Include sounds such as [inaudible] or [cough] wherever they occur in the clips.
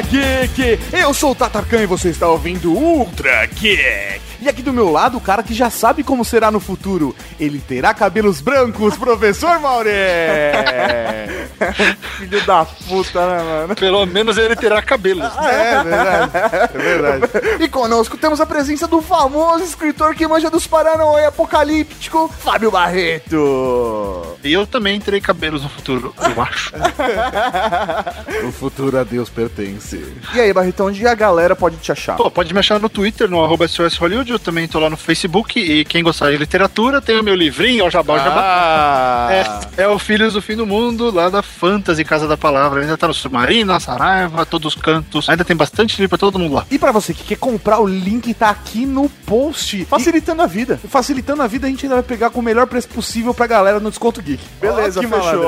Geek! Eu sou o Tatarkan e você está ouvindo Ultra Geek! E aqui do meu lado, o cara que já sabe como será no futuro. Ele terá cabelos brancos, [laughs] professor Mauré! [laughs] Filho da puta, né, mano? Pelo menos ele terá cabelo. Ah, é, é verdade. É verdade. [laughs] E conosco temos a presença do famoso escritor que manja dos Paranauê apocalíptico, Fábio Barreto. E eu também terei cabelos no futuro, eu acho. O futuro a Deus pertence. E aí, Barretão, onde a galera pode te achar? Pô, pode me achar no Twitter, no arroba SOS Hollywood, eu também tô lá no Facebook. E quem gostar de literatura, tem o meu livrinho, ó, Jabá, ó, Jabá. Ah, É, é o Filhos do Fim do Mundo, lá da Fantasy Casa da Palavra. Ainda tá no Submarino, na Saraiva, todos os cantos. Ainda tem bastante livro pra todo mundo lá. E pra você que quer comprar, o link tá aqui no post. Facilitando a vida. Facilitando a vida, a gente ainda vai pegar com o melhor preço possível pra galera no Desconto Geek. Beleza, que fechou.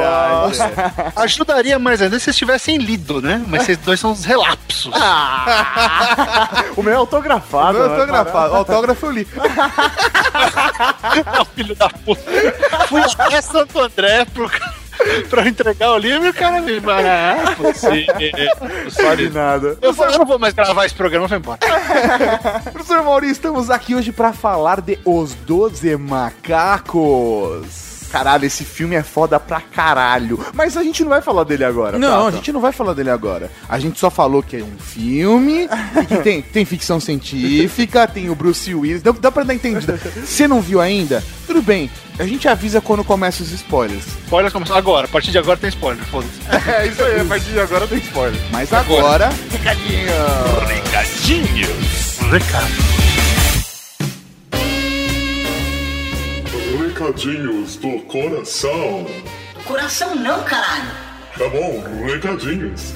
[laughs] Ajudaria mais ainda se vocês tivessem lido, né? Mas vocês dois são uns relapsos. [laughs] O meu é autografado. Meu né, autógrafo, autógrafo eu li. [laughs] Não, filho da puta. Fui até Santo André pro, pra entregar o livro e o cara me ah, você, você. Vale nada. Eu, vou- eu não vou mais gravar esse programa, vou embora. [laughs] Professor Maurício, estamos aqui hoje pra falar de Os Doze Macacos. Caralho, esse filme é foda pra caralho. Mas a gente não vai falar dele agora. Não, Tata. a gente não vai falar dele agora. A gente só falou que é um filme [laughs] e que tem, tem ficção científica, tem o Bruce Willis. Dá, dá pra dar entendida. Você não viu ainda? Tudo bem. A gente avisa quando começa os spoilers. Spoilers começam agora. A partir de agora tem spoiler. Foda-se. [laughs] É isso aí, a partir de agora tem spoiler. Mas agora. Recado. Recadinhos do coração. Coração não, caralho. Tá bom, recadinhos.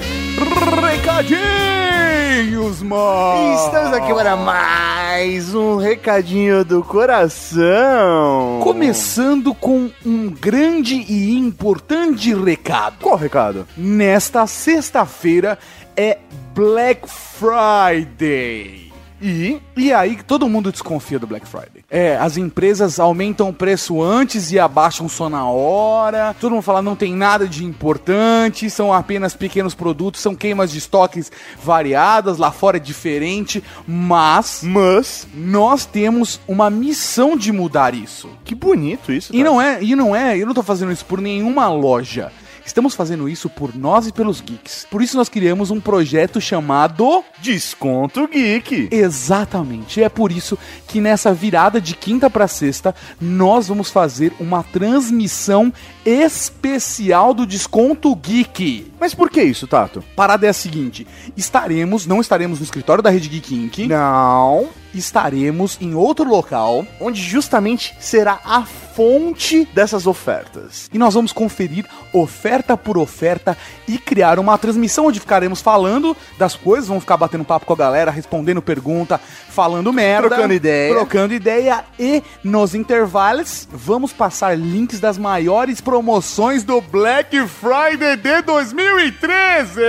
Recadinhos, mano! Estamos aqui para mais um recadinho do coração. Começando com um grande e importante recado. Qual recado? Nesta sexta-feira é Black Friday. E, e aí todo mundo desconfia do Black Friday. É, as empresas aumentam o preço antes e abaixam só na hora. Todo mundo fala não tem nada de importante, são apenas pequenos produtos, são queimas de estoques variadas, lá fora é diferente, mas Mas, nós temos uma missão de mudar isso. que bonito isso. E não é, e não é, eu não tô fazendo isso por nenhuma loja. Estamos fazendo isso por nós e pelos geeks. Por isso nós criamos um projeto chamado Desconto Geek. Exatamente. É por isso que nessa virada de quinta para sexta nós vamos fazer uma transmissão especial do Desconto Geek. Mas por que isso, Tato? Parada é a seguinte: estaremos, não estaremos no escritório da Rede Geek Inc. Não. Estaremos em outro local Onde justamente será a fonte dessas ofertas. e nós vamos conferir oferta por oferta e criar uma transmissão onde ficaremos falando das coisas, vamos ficar batendo papo com a galera, respondendo pergunta, falando merda, Trocando ideia. trocando ideia e nos intervalos vamos passar links das maiores promoções do Black Friday de 2013.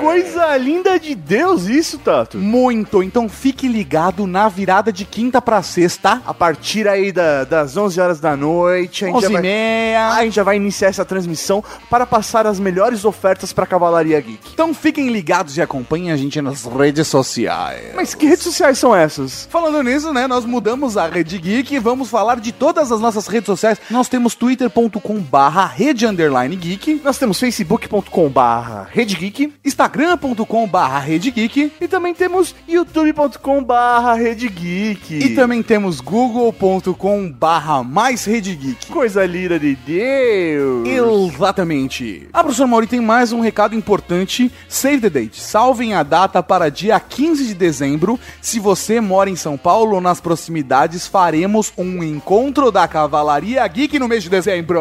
Coisa linda de Deus isso, Tato. Muito, então fique ligado na virada de quinta pra sexta, A partir aí da- das 11 horas da noite, a gente, 11 já e vai, meia. a gente já vai iniciar essa transmissão para passar as melhores ofertas para Cavalaria Geek. Então fiquem ligados e acompanhem a gente nas redes sociais. Mas que redes sociais são essas? Falando nisso, né, nós mudamos a Rede Geek e vamos falar de todas as nossas redes sociais. Nós temos twitter.com barra rede underline geek, Nós temos facebook.com barra Geek instagram.com barra rede geek e também temos youtube.com barra Geek. e também temos google.com barra mais rede geek. Coisa linda de Deus. Exatamente. Ah, professor Mauri, tem mais um recado importante. Save the date. Salvem a data para dia 15 de dezembro. Se você mora em São Paulo ou nas proximidades, faremos um encontro da Cavalaria Geek no mês de dezembro.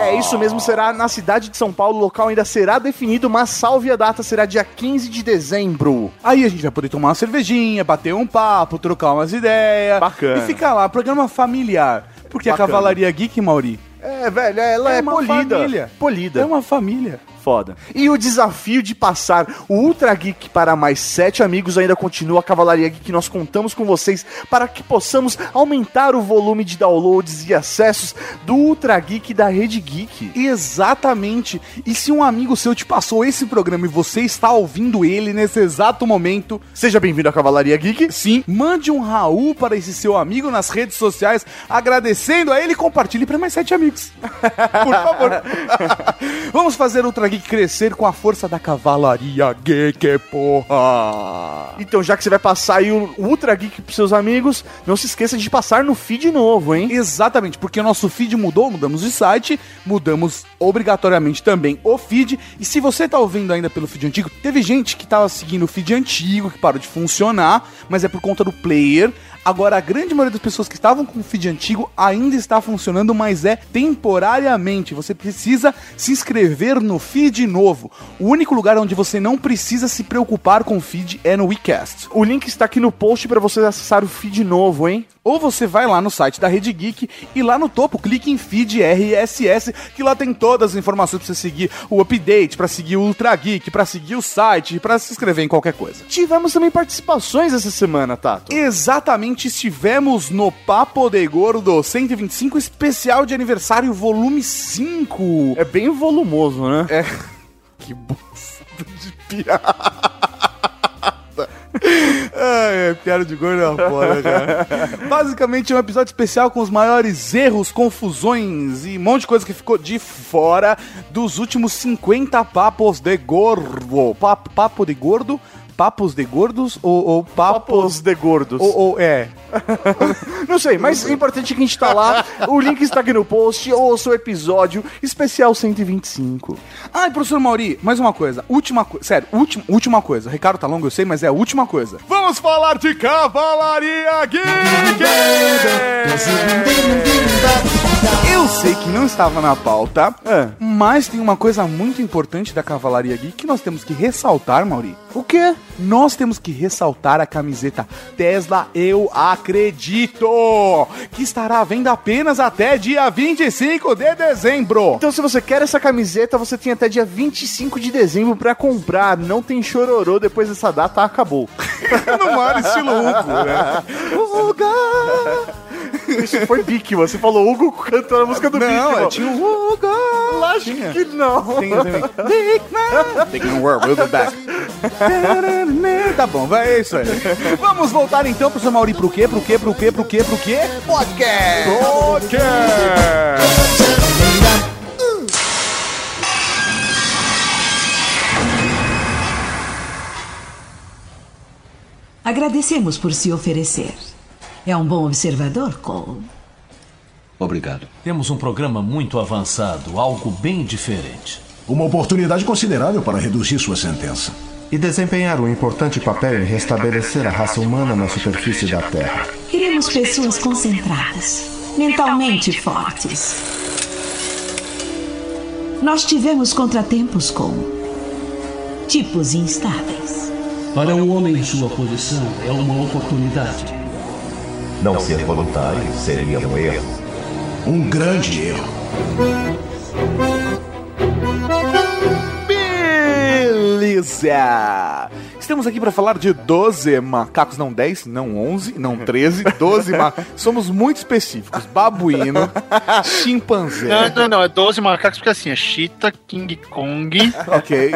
É isso mesmo, será na cidade de São Paulo, o local ainda será definido, mas salve a data, será dia 15 de dezembro. Aí a gente vai poder tomar uma cervejinha, bater um papo, trocar umas ideias. Bacana. E ficar lá, programa familiar. Porque a Bacana. Cavalaria Geek, Mauri, É, velho, ela É é, uma polida. família. Polida. é uma família. Foda. E o desafio de passar o Ultra Geek para mais sete amigos ainda continua a Cavalaria Geek nós contamos com vocês para que possamos aumentar o volume de downloads e acessos do Ultra Geek da Rede Geek. Exatamente. E se um amigo seu te passou esse programa e você está ouvindo ele nesse exato momento, Seja bem-vindo à Cavalaria Geek. sim, mande um Raul para esse seu amigo nas redes sociais, agradecendo a ele e compartilhe para mais sete amigos. [laughs] Por favor. [laughs] Vamos fazer Ultra Geek crescer com a força da Cavalaria Geek, porra. Então, já que você vai passar aí o Ultra Geek pros seus amigos, não se esqueça de passar no feed novo, hein? Exatamente, porque o nosso feed mudou, mudamos de site, mudamos obrigatoriamente também o feed. E se você tá ouvindo ainda pelo feed antigo, teve gente que tava seguindo o feed antigo, que parou de funcionar, mas é por conta do player. Agora, a grande maioria das pessoas que estavam com o feed antigo ainda está funcionando, mas é temporariamente. Você precisa se inscrever no feed novo. O único lugar onde você não precisa se preocupar com o feed é no WeCast. O link está aqui no post para você acessar o feed novo, hein? Ou você vai lá no site da Rede Geek e lá no topo clique em feed RSS, que lá tem todas as informações para você seguir o update, para seguir o Ultra Geek, para seguir o site, para se inscrever em qualquer coisa. Tivemos também participações essa semana, Tato. Exatamente, estivemos no Papo de Gordo 125 especial de aniversário volume 5. É bem volumoso, né? É. Que bosta de piada. Ai, é, piada de gordo é uma foda, cara. Basicamente é um episódio especial com os maiores erros, confusões e um monte de coisa que ficou de fora dos últimos 50 papos de gordo. Papo, papo de gordo? Papos de gordos ou, ou papos... Papos de gordos. Ou, ou- é. [laughs] Não sei, mas o importante é que a gente tá lá. O link está aqui no post. Ouça o episódio especial 125. Ai, professor Mauri, mais uma coisa. Última coisa. Sério, última, última coisa. O recado tá longo, eu sei, mas é a última coisa. Vamos falar de Cavalaria Geek! Eu sei que não estava na pauta, É. mas tem uma coisa muito importante da Cavalaria Geek que nós temos que ressaltar, Mauri. O quê? Nós temos que ressaltar a camiseta Tesla Eu Acredito, que estará à venda apenas até dia 25 de dezembro. Então, se você quer essa camiseta, você tem até dia 25 de dezembro pra comprar. Não tem chororô depois dessa data, acabou. Não era estilo Hugo, né? [laughs] Isso foi Bic, você falou Hugo cantando a música do Bic. Não, é, tinha o Hugo. Lógico tinha. que não. Tem, tem. Dickman. Dickman World, we'll be back. Tá bom, vai, é isso aí. Vamos voltar então pro seu Mauri pro quê? Pro quê? Pro quê? Pro quê? Pro quê? Podcast! Podcast! Agradecemos por se oferecer. É um bom observador, Cole. Obrigado. Temos um programa muito avançado, algo bem diferente. Uma oportunidade considerável para reduzir sua sentença. e desempenhar um importante papel em restabelecer a raça humana na superfície da Terra. Queremos pessoas concentradas, mentalmente fortes. Nós tivemos contratempos com tipos instáveis. Para um homem em sua posição, é uma oportunidade. Não ser voluntário seria um erro. Um grande erro. Beleza! Estamos aqui para falar de 12 macacos, não 10, não 11, não 13, 12 macacos. Somos muito específicos. Babuíno, [laughs] chimpanzé. Não, não, não, é 12 macacos porque assim, é Cheetah, King Kong. [laughs] Ok.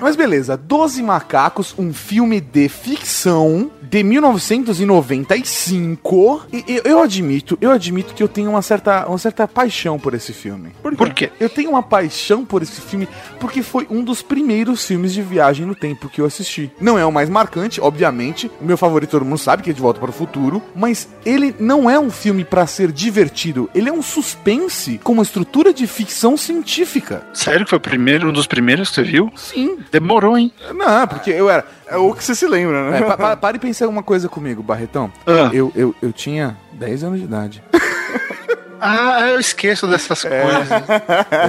Mas beleza, 12 Macacos, um filme de ficção de 1995. E eu, eu admito, eu admito que eu tenho uma certa, uma certa paixão por esse filme. Por quê? Eu tenho uma paixão por esse filme porque foi um dos primeiros filmes de viagem no tempo que eu assisti. Não é o mais marcante, obviamente. O meu favorito todo mundo sabe que é De Volta para o Futuro, mas ele não é um filme pra ser divertido. Ele é um suspense com uma estrutura de ficção científica. Sério que foi o primeiro, um dos primeiros que você viu? Sim. Demorou, hein? Não, porque eu era. É o que você se lembra, né? É, pa, pa, para e pensar uma coisa comigo, Barretão. Ah. Eu, eu, eu tinha 10 anos de idade. [laughs] Ah, eu esqueço dessas coisas.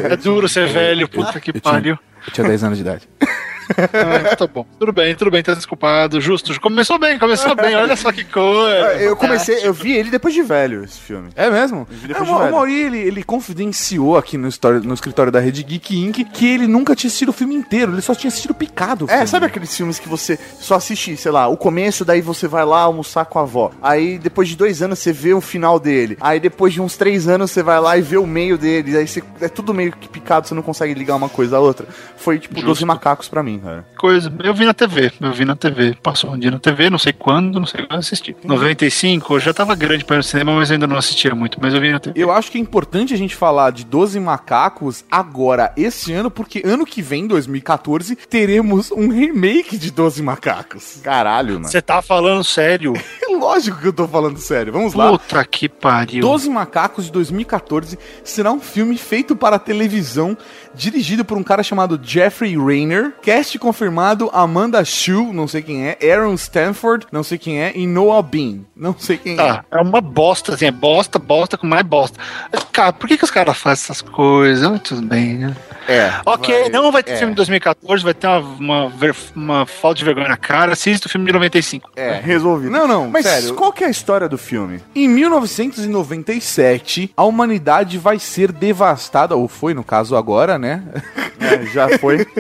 É duro ser velho, puta que eu pariu. Tinha, eu tinha 10 anos de idade. [laughs] Ah, tá bom. Tudo bem, tudo bem, tá desculpado. Justo. Começou bem, começou bem. Olha só que coisa. Eu comecei, eu vi ele depois de velho, esse filme. É mesmo? vi É, o. Mauri, ele, ele confidenciou aqui no, história- no escritório da Rede Geek Inc. que ele nunca tinha assistido o filme inteiro, ele só tinha assistido picado. o É, sabe aqueles filmes que você só assiste, sei lá, o começo, daí você vai lá almoçar com a avó. Aí depois de dois anos você vê o final dele. Aí depois de uns três anos você vai lá e vê o meio dele. Aí você, é tudo meio que picado, você não consegue ligar uma coisa à outra. Foi tipo Justo. 12 macacos pra mim, cara. Coisa. Eu vi na TV, eu vi na TV. Passou um dia na TV, não sei quando, não sei quando assisti. 95, eu já tava grande para ir no cinema, mas ainda não assistia muito, mas eu vi na TV. Eu acho que é importante a gente falar de 12 macacos agora, esse ano, porque ano que vem, 2014, teremos um remake de 12 macacos. Caralho, mano. Você tá falando sério? [laughs] Lógico que eu tô falando sério. Vamos lá. Puta que pariu. 12 Macacos de 2014 será um filme feito para televisão, dirigido por um cara chamado Jeffrey Rayner. Cast confirmado: Amanda Shue, não sei quem é, Aaron Stanford, não sei quem é, e Noah Bean, não sei quem Tá, é uma bosta, assim, é bosta, bosta com mais bosta. Cara, por que, que os caras fazem essas coisas? Ah, tudo bem, né? É. Ok, vai- não vai ter é. filme de 2014, vai ter uma, uma, uma falta de vergonha na cara. Assista o filme de 95. É, resolvido. Não, não, Mas sério. qual que é a história do filme? Em 1997, a humanidade vai ser devastada, ou foi no caso agora, né? É, já foi. [laughs]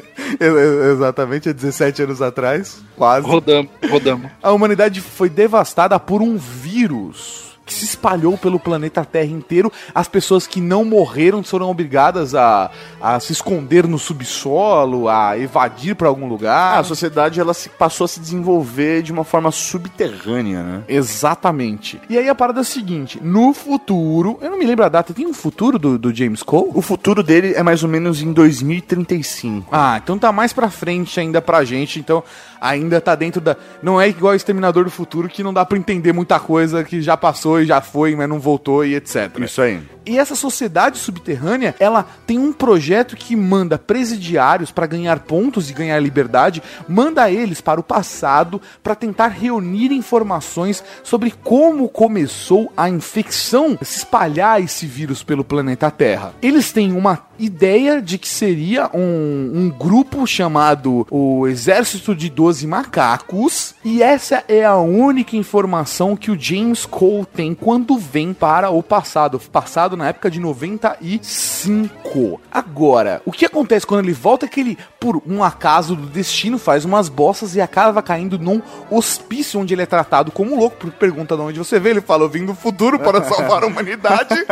Exatamente, há 17 anos atrás, quase. Rodamos, rodamos. A humanidade foi devastada por um vírus que se espalhou pelo planeta Terra inteiro. As pessoas que não morreram foram obrigadas a, a se esconder no subsolo, a evadir para algum lugar. a sociedade ela se, passou a se desenvolver de uma forma subterrânea, né? Exatamente. E aí a parada é a seguinte: no futuro, eu não me lembro a data, tem um futuro do, do James Cole? O futuro dele é mais ou menos em 2035. Ah, então tá mais pra frente ainda pra gente, então ainda tá dentro da. Não é igual Exterminador do Futuro que não dá pra entender muita coisa que já passou e já foi, mas não voltou e etc. Isso aí. E essa sociedade subterrânea, ela tem um projeto que manda presidiários para ganhar pontos e ganhar liberdade, manda eles para o passado para tentar reunir informações sobre como começou a infecção, se espalhar esse vírus pelo planeta Terra. Eles têm uma ideia de que seria um, um grupo chamado o Exército de 12 Macacos, e essa é a única informação que o James Cole tem quando vem para o passado. Passado na época de 95. Agora, o que acontece quando ele volta é que ele, por um acaso do destino, faz umas bossas e acaba caindo num hospício onde ele é tratado como louco. Porque pergunta de onde você vê, ele fala: Eu vim do futuro para salvar a humanidade. [laughs]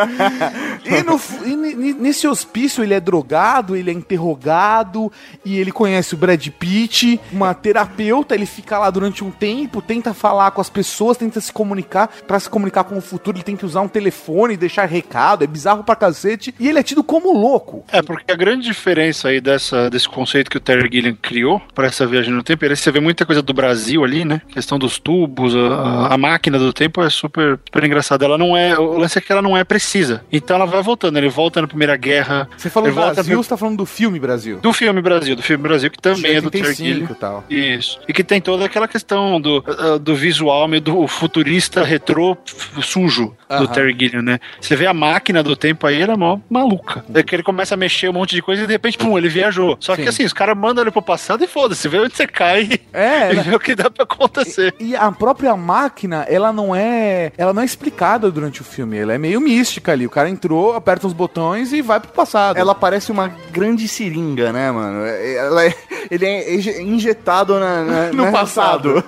e, no e ne- ne- nesse hospício ele é drogado, ele é interrogado e ele conhece o Brad Pitt, uma terapeuta. Ele fica lá durante um tempo, tenta falar com as pessoas, tenta se comunicar. Pra se comunicar com o futuro, ele tem que usar um telefone, deixar recado. É bizarro pra cacete. E ele é tido como louco. É, porque a grande diferença aí dessa, desse conceito que o Terry Gilliam criou para essa viagem no tempo, é que você vê muita coisa do Brasil ali, né? questão dos tubos, a, a máquina do tempo é super, super engraçada. Ela não é. O lance é que ela não é precisa. Então ela vai voltando. Ele volta na Primeira Guerra. Você falou ele volta Brasil, no- você tá falando do filme Brasil. Do filme Brasil, do filme Brasil, que também é do Terry 85 Gilliam. tal. Isso. E que tem toda aquela questão do, uh, do visual, meio do futurista retrô sujo do Aham. Terry Gilliam, né? Você vê a máquina do tempo aí, ela é mó maluca. É que ele começa a mexer um monte de coisa e de repente, pum, ele viajou. Só que Sim. assim, os caras mandam ele pro passado e foda-se, vê onde você cai É, [laughs] e né? vê o que dá pra acontecer. E a própria máquina, ela não é. Ela não é explicada durante o filme. Ela é meio mística ali. O cara entrou, aperta uns botões e vai pro passado. Ela parece uma grande seringa, né, mano? É- Ela é- ele é inje- injetado na, na- [laughs] No na- passado.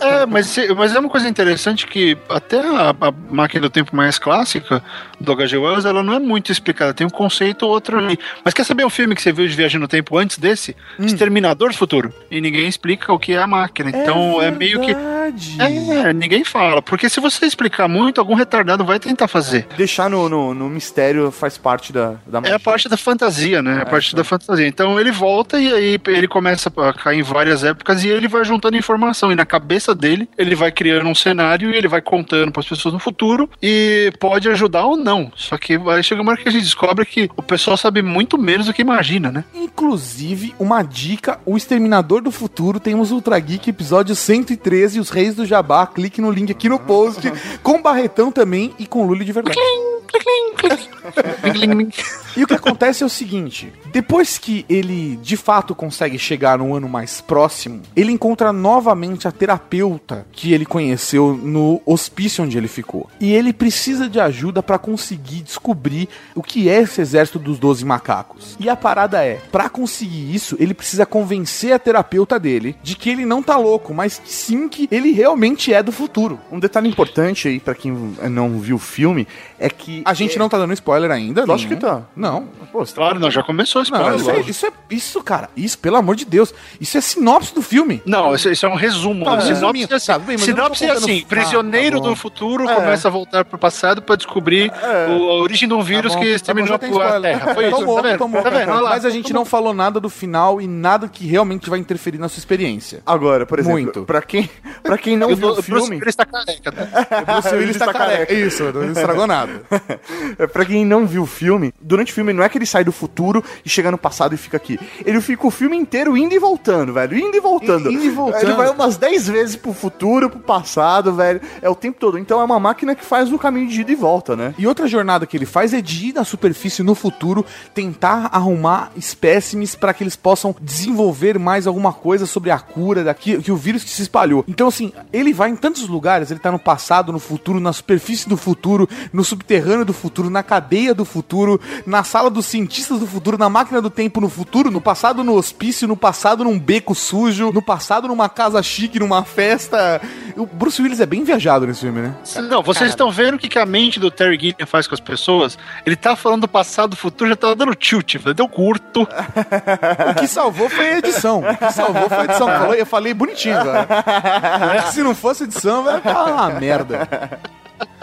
É, mas, mas é uma coisa interessante que até a, a máquina do tempo mais clássica do H.G. Wells, ela não é muito explicada. Tem um conceito ou outro ali. Mas quer saber um filme que você viu de viagem no tempo antes desse? Hum. Exterminador do Futuro. E ninguém explica o que é a máquina. Então é, meio que. É, ninguém fala. Porque se você explicar muito, algum retardado vai tentar fazer. Deixar no, no, no mistério faz parte da, da É a parte da fantasia, né? É a parte da fantasia. Então ele volta e aí ele começa a cair em várias épocas e ele vai juntando informação. E na cabeça dele, ele vai criando um cenário e ele vai contando para as pessoas no futuro e pode ajudar ou não. Só que vai chegar uma hora que a gente descobre que o pessoal sabe muito menos do que imagina, né? Inclusive, uma dica: O Exterminador do Futuro. Temos Ultra Geek, episódio 113, Os Reis do Jabá. Clique no link aqui no post. [laughs] com Barretão também e com Lully de verdade. E o que acontece é o seguinte: depois que ele de fato consegue chegar no ano mais próximo, ele encontra novamente a terapeuta que ele conheceu no hospício onde ele ficou. E ele precisa de ajuda para conseguir descobrir o que é esse exército dos 12 macacos. E a parada é, para conseguir isso, ele precisa convencer a terapeuta dele de que ele não tá louco, mas sim que ele realmente é do futuro. Um detalhe importante aí para quem não viu o filme é que a gente não tá dando spoiler ainda, Eu acho que tá. Não. Pô, Claro, não, já começou esse Não, isso, é, isso é isso, cara. Isso, pelo amor de Deus. Isso é sinopse do filme. Não, isso, isso é um resumo. Tá, sinopse é assim, Tá, bem, sinopse é contando- assim, Ah, prisioneiro tá bom. do futuro É. começa a voltar pro passado pra descobrir o- a origem de um vírus Tá bom, que tá bom, exterminou já tem a. Terra. Foi isso, Tomou, tá tomou. Tá vendo? Mas a gente não falou nada do final e nada que realmente vai interferir na sua experiência. Agora, por exemplo, Muito. pra quem, pra quem não o viu o Bruce filme, Willis tá careca, tá? O [laughs] Bruce Willis tá careca. Isso, não estragou nada. [laughs] É, pra quem não viu o filme, durante o filme não é que ele sai do futuro e chega no passado e fica aqui. Ele fica o filme inteiro indo e voltando, velho. Indo e voltando. Indo e voltando. Ele vai umas 10 vezes pro futuro, pro passado, velho. É o tempo todo. Então é uma máquina que faz o caminho de ida e volta, né? E outra jornada que ele faz é de ir na superfície no futuro, tentar arrumar espécimes para que eles possam desenvolver mais alguma coisa sobre a cura daqui, que o vírus que se espalhou. Então, assim, ele vai em tantos lugares, ele tá no passado, no futuro, na superfície do futuro, no subterrâneo do futuro, na cadeia do futuro, na sala dos cientistas do futuro, na máquina do tempo no futuro, no passado no hospício, no passado num beco sujo, no passado numa casa chique, numa festa. O Bruce Willis é bem viajado nesse filme, né? Não, vocês estão vendo o que, que a mente do Terry Gilliam faz com as pessoas? Ele tá falando do passado, do futuro, já tava dando tilt, deu curto. [laughs] O que salvou foi a edição. O que salvou foi a edição. Eu falei bonitinho agora. [laughs] Se não fosse edição, vai ficar uma merda.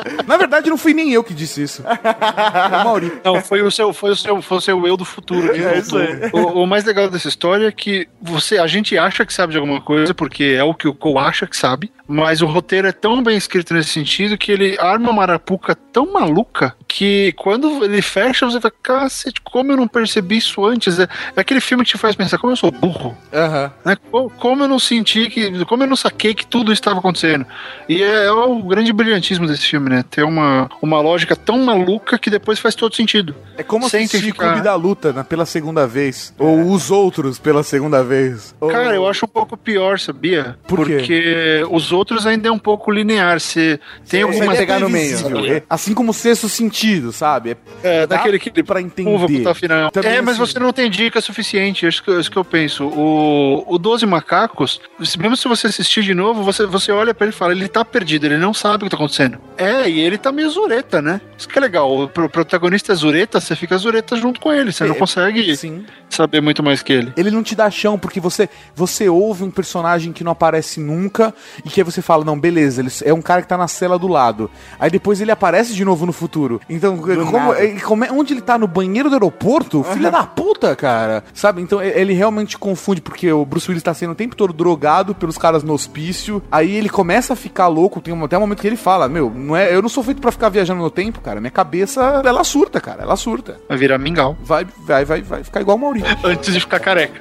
[laughs] Na verdade, não fui nem eu que disse isso. Foi o Mauri. Não, foi o seu, foi o seu, foi o seu eu do futuro que É isso voltou. O, o mais legal dessa história é que você, a gente acha que sabe de alguma coisa, porque é o que o Cole acha que sabe, mas o roteiro é tão bem escrito nesse sentido que ele arma uma arapuca tão maluca que quando ele fecha, você fala, cacete, como eu não percebi isso antes? É, é aquele filme que te faz pensar, como eu sou burro. Aham. né? Co- Como eu não senti que. Como eu não saquei que tudo estava acontecendo. E é, é o grande brilhantismo desse filme, né? Ter uma, uma lógica tão maluca que depois faz todo sentido. É como Sem assistir ficar- Clube da Luta né, pela segunda vez. Ou Os Outros pela segunda vez. Ou- Cara, eu acho um pouco pior, sabia? Por quê? Porque os outros ainda é um pouco linear. Você tem é pegar no meio. É, Assim como o sexto sentido, sabe? É, Dá daquele que pra entender. Uva puta final. Também, é, mas assim, você não tem dica suficiente. É isso que, eu- isso que eu penso. O, o 12 Macacos, se- mesmo se você assistir de novo, você, você olha pra ele e fala: ele tá perdido, ele não sabe o que tá acontecendo. É, e ele tá meio zureta, né? Isso que é legal. O pro- protagonista é zureta, você fica zureta junto com ele. Você não É, consegue Sim. saber muito mais que ele. Ele não te dá chão, porque você você ouve um personagem que não aparece nunca e que aí você fala, não, beleza, ele é um cara que tá na cela do lado. Aí depois ele aparece de novo no futuro. Então, como, é- como é- onde ele tá? No banheiro do aeroporto? Filha da puta, cara. Sabe? Então ele realmente confunde, porque o Bruce Willis tá sendo o tempo todo drogado pelos caras no hospício. Aí ele começa a ficar louco, tem até um momento que ele fala, meu, não é, eu não sou feito pra ficar viajando no tempo, cara. Minha cabeça, ela surta, cara. Ela surta. Vai virar mingau. Vai, vai, vai, vai ficar igual o Maurício. [laughs] Antes de ficar careca.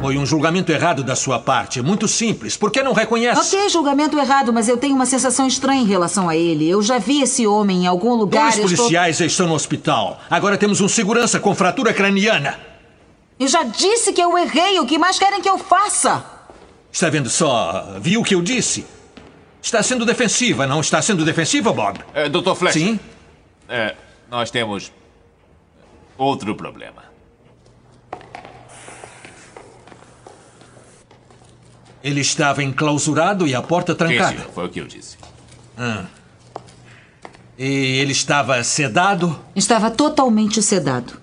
Foi um julgamento errado da sua parte. Muito simples. Por que não reconhece? Ok, julgamento errado, mas eu tenho uma sensação estranha em relação a ele. Eu já vi esse homem em algum lugar. Dois estou- policiais já estão no hospital. Agora temos um segurança com fratura craniana. Eu já disse que eu errei. O que mais querem que eu faça? Está vendo só? Viu o que eu disse? Está sendo defensiva, não está sendo defensiva, Bob? É, Dr. Flash. Sim? É, nós temos outro problema. Ele estava enclausurado e a porta Sim, trancada. senhor, foi o que eu disse. Ah. E ele estava sedado? Estava totalmente sedado.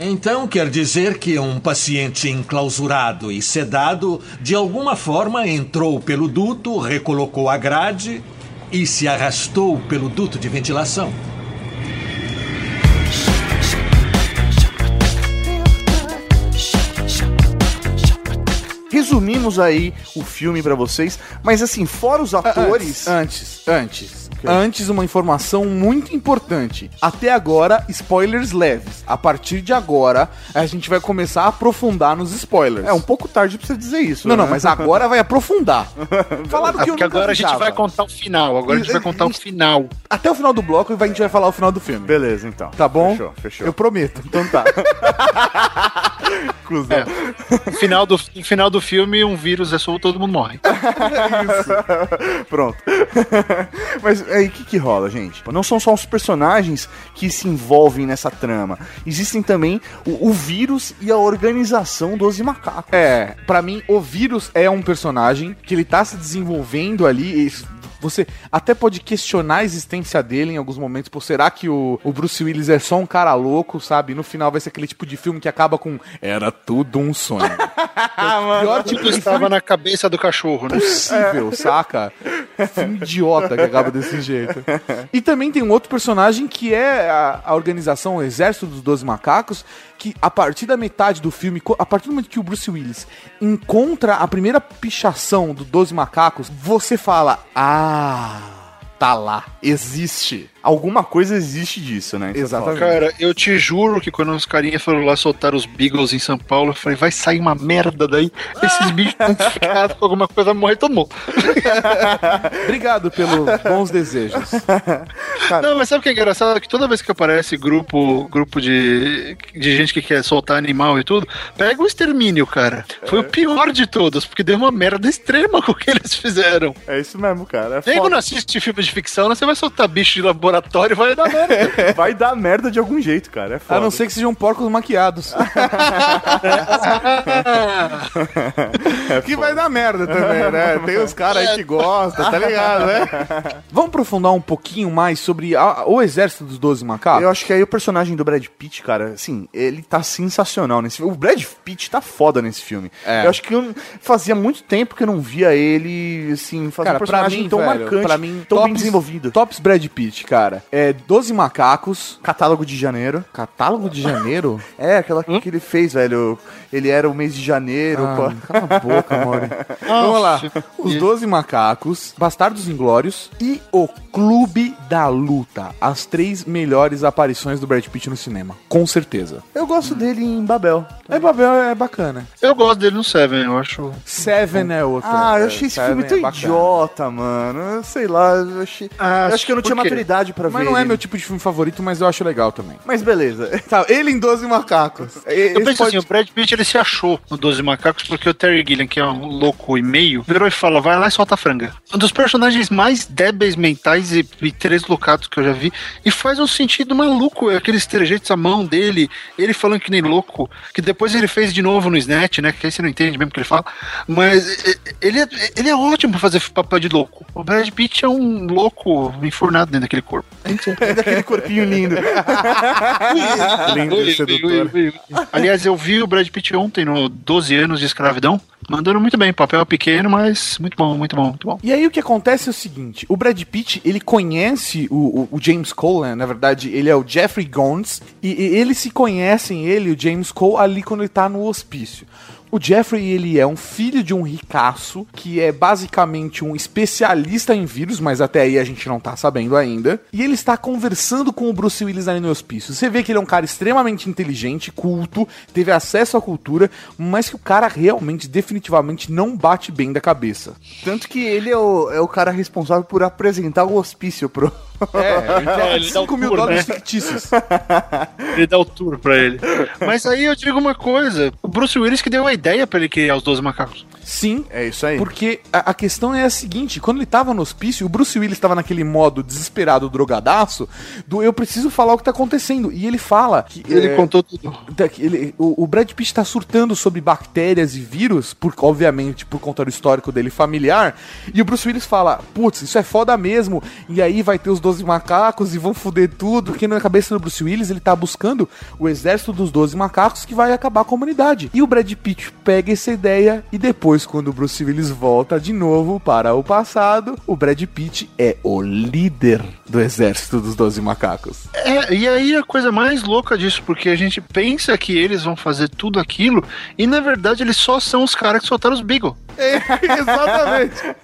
Então quer dizer que um paciente enclausurado e sedado, de alguma forma entrou pelo duto, recolocou a grade e se arrastou pelo duto de ventilação. Resumimos aí o filme pra vocês, mas assim, fora os atores. Antes, antes. Antes, uma informação muito importante. Até agora, spoilers leves. A partir de agora, a gente vai começar a aprofundar nos spoilers. É um pouco tarde pra você dizer isso. Não, não, né? mas agora vai aprofundar. [laughs] Falaram É que eu porque nunca agora a gente avisava. vai contar o final. Agora a gente vai contar o final. Até o final do bloco a gente vai falar o final do filme. Beleza, então. Tá bom? Fechou, fechou. Eu prometo. Então tá. [laughs] [laughs] Cusão. No final do, no final do filme, um vírus é solto todo mundo morre. [laughs] Pronto. [laughs] Mas aí o que, que rola, gente? Não são só os personagens que se envolvem nessa trama. Existem também o, o vírus e a organização dos macacos. É, pra mim, o vírus é um personagem que ele tá se desenvolvendo ali. e Você até pode questionar a existência dele em alguns momentos. Pô, será que o, o Bruce Willis é só um cara louco, sabe? No final vai ser aquele tipo de filme que acaba com Era tudo um sonho. [laughs] Ah, Pior tipo de estava filme na cabeça do cachorro, né? possível, saca? Filme idiota que acaba desse jeito. E também tem um outro personagem que é a, a organização, o Exército dos Doze Macacos, que a partir da metade do filme, a partir do momento que o Bruce Willis encontra a primeira pichação do Doze Macacos, você fala, ah, tá lá, existe. Alguma coisa existe disso, né? Exatamente. Cara, eu te juro que quando os carinhas foram lá soltar os Beagles em São Paulo, eu falei, vai sair uma merda daí. Esses bichos identificados com alguma coisa, morre todo mundo. [laughs] Obrigado pelos bons desejos. Não, mas sabe o que é engraçado? Que toda vez que aparece grupo, grupo de, de gente que quer soltar animal e tudo, pega o extermínio, cara. Foi o pior de todos, porque deu uma merda extrema com o que eles fizeram. É isso mesmo, cara. É Nem foda. quando assiste filme de ficção, né, você vai soltar bicho de laboratório e vai dar merda. [laughs] Vai dar merda de algum jeito, cara. É foda. A não ser que sejam porcos maquiados. [laughs] que vai dar merda também, né? Tem os caras aí que gostam, tá ligado, né? [laughs] Vamos aprofundar um pouquinho mais sobre a- o exército dos Doze Macacos? Eu acho que aí o personagem do Brad Pitt, cara, assim, ele tá sensacional nesse filme. O Brad Pitt tá foda nesse filme. É. Eu acho que eu, fazia muito tempo que eu não via ele, assim, fazer um Cara, personagem mim, tão velho, marcante, mim, tão bem tops- desenvolvido. Tops Brad Pitt, cara. É 12 Macacos. Catálogo de janeiro. Catálogo de janeiro? É, aquela que ele fez, velho. Ele era o mês de janeiro. Ah, pô. cala a boca, Mauri. [laughs] Vamos lá. Os 12 Macacos, Bastardos Inglórios e O Clube da Luta. As três melhores aparições do Brad Pitt no cinema. Com certeza. Eu gosto dele em Babel. É, Babel é bacana. Eu gosto dele no Seven, eu acho. Seven é outro. Ah, eu É, achei esse Seven filme tão é bacana. idiota, mano. Eu sei lá, eu achei. Ah, eu acho que eu não tinha quê? maturidade pra Mas ver. não é ele. meu tipo de filme favorito, mas eu acho legal também. Mas beleza. Tá, ele em 12 Macacos. Eu penso assim, o Brad Pitt ele se achou no 12 Macacos porque o Terry Gilliam, que é um louco e meio, virou e fala, vai lá e solta a franga. Um dos personagens mais débeis mentais e, e treslocados que eu já vi, e faz um sentido maluco, aqueles trejeitos à mão dele, ele falando que nem louco, que depois ele fez de novo no Snatch, né, que aí você não entende mesmo o que ele fala, mas ele é, ele é ótimo pra fazer papel de louco. O Brad Pitt é um louco enfurnado dentro daquele corpo. [laughs] Daquele corpinho lindo. [laughs] lindo sedutor. Aliás, eu vi o Brad Pitt ontem no 12 anos de escravidão. Mandando muito bem, papel pequeno, mas muito bom, muito bom, muito bom. E aí o que acontece é o seguinte, o Brad Pitt, ele conhece o, o- o James Cole, né? na verdade, ele é o Jeffrey Gones, e, e eles se conhecem, ele e o James Cole, ali quando ele tá no hospício. O Jeffrey, ele é um filho de um ricaço, que é basicamente um especialista em vírus, mas até aí a gente não tá sabendo ainda. E ele está conversando com o Bruce Willis ali no hospício. Você vê que ele é um cara extremamente inteligente, culto, teve acesso à cultura, mas que o cara realmente, definitivamente, não bate bem da cabeça. Tanto que ele é o, é o cara responsável por apresentar o hospício pro. É, ele ele dá o 5 mil tour, dólares né? fictícios. Ele dá o tour pra ele. Mas aí eu digo uma coisa: o Bruce Willis que deu a ideia pra ele criar os 12 macacos. Sim, É isso aí. porque a, a questão é a seguinte: quando ele tava no hospício, o Bruce Willis tava naquele modo desesperado, drogadaço, do eu preciso falar o que tá acontecendo. E ele fala que. Ele é, contou tudo. ele- o, o Brad Pitt tá surtando sobre bactérias e vírus, por, obviamente por conta do histórico dele familiar. E o Bruce Willis fala: Putz, isso é foda mesmo. E aí vai ter os 12 macacos e vão foder tudo, porque na cabeça do Bruce Willis ele tá buscando o exército dos 12 macacos que vai acabar com a humanidade. E o Brad Pitt pega essa ideia e depois, quando o Bruce Willis volta de novo para o passado, o Brad Pitt é o líder do exército dos 12 macacos. É, e aí a coisa mais louca disso, porque a gente pensa que eles vão fazer tudo aquilo, e na verdade eles só são os caras que soltaram os Beagle. [laughs] exatamente.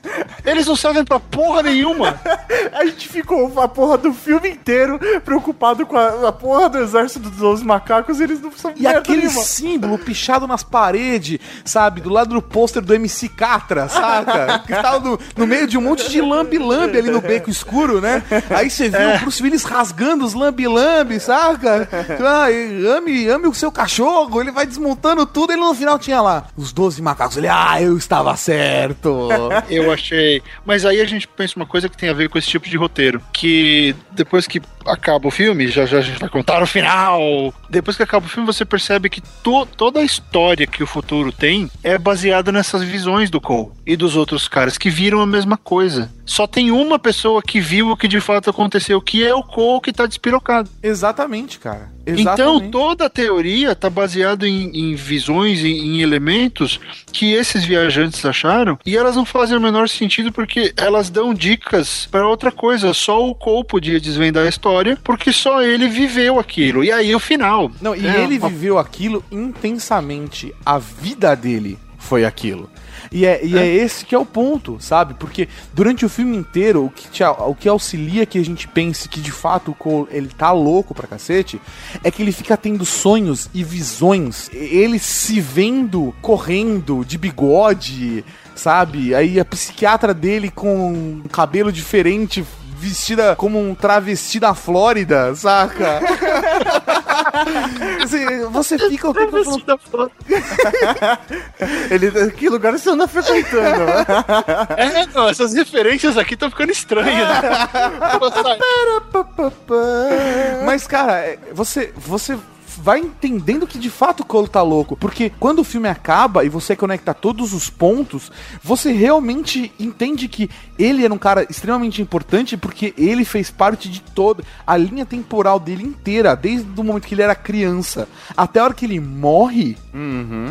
Eles não servem pra porra nenhuma. [laughs] A gente ficou a porra do filme inteiro preocupado com a, a porra do exército dos 12 macacos e eles não são E aquele símbolo pichado nas paredes, sabe? Do lado do pôster do MC Catra, saca? Que tava no, no meio de um monte de lambe-lambe ali no beco escuro, né? Aí você viu o Bruce Willis rasgando os lambe-lambe, saca? Ah, e ame, ame o seu cachorro, ele vai desmontando tudo, ele no final tinha lá os 12 macacos. Ele, ah, eu estava certo. Eu achei. Mas aí a gente pensa uma coisa que tem a ver com esse tipo de roteiro. Que depois que acaba o filme, já já a gente vai contar o final. Depois que acaba o filme, você percebe que to, toda a história que o futuro tem é baseada nessas visões do Cole e dos outros caras que viram a mesma coisa. Só tem uma pessoa que viu o que de fato aconteceu, que é o Cole que tá despirocado. Exatamente, cara. Então Exatamente. toda a teoria tá baseada em, em visões, em, em elementos que esses viajantes acharam e elas não fazem o menor sentido porque elas dão dicas para outra coisa. Só o Cole podia desvendar a história porque só ele viveu aquilo. E aí o final. Não, e É, ele uma- viveu aquilo intensamente. A vida dele foi aquilo. E é, e é esse que é o ponto, sabe? Porque durante o filme inteiro, o que, te, o que auxilia que a gente pense que de fato o Cole ele tá louco pra cacete é que ele fica tendo sonhos e visões. Ele se vendo correndo de bigode, sabe? Aí a psiquiatra dele com um cabelo diferente. Vestida como um travesti da Flórida, saca? [laughs] Assim, você fica o tempo falando, Ele, que lugar você anda frequentando? É, não, essas referências aqui estão ficando estranhas. [laughs] Mas, cara, é, você, você vai entendendo que de fato o Cole tá louco. Porque quando o filme acaba e você conecta todos os pontos, você realmente entende que ele era um cara extremamente importante porque ele fez parte de toda a linha temporal dele inteira, desde o momento que ele era criança até a hora que ele morre.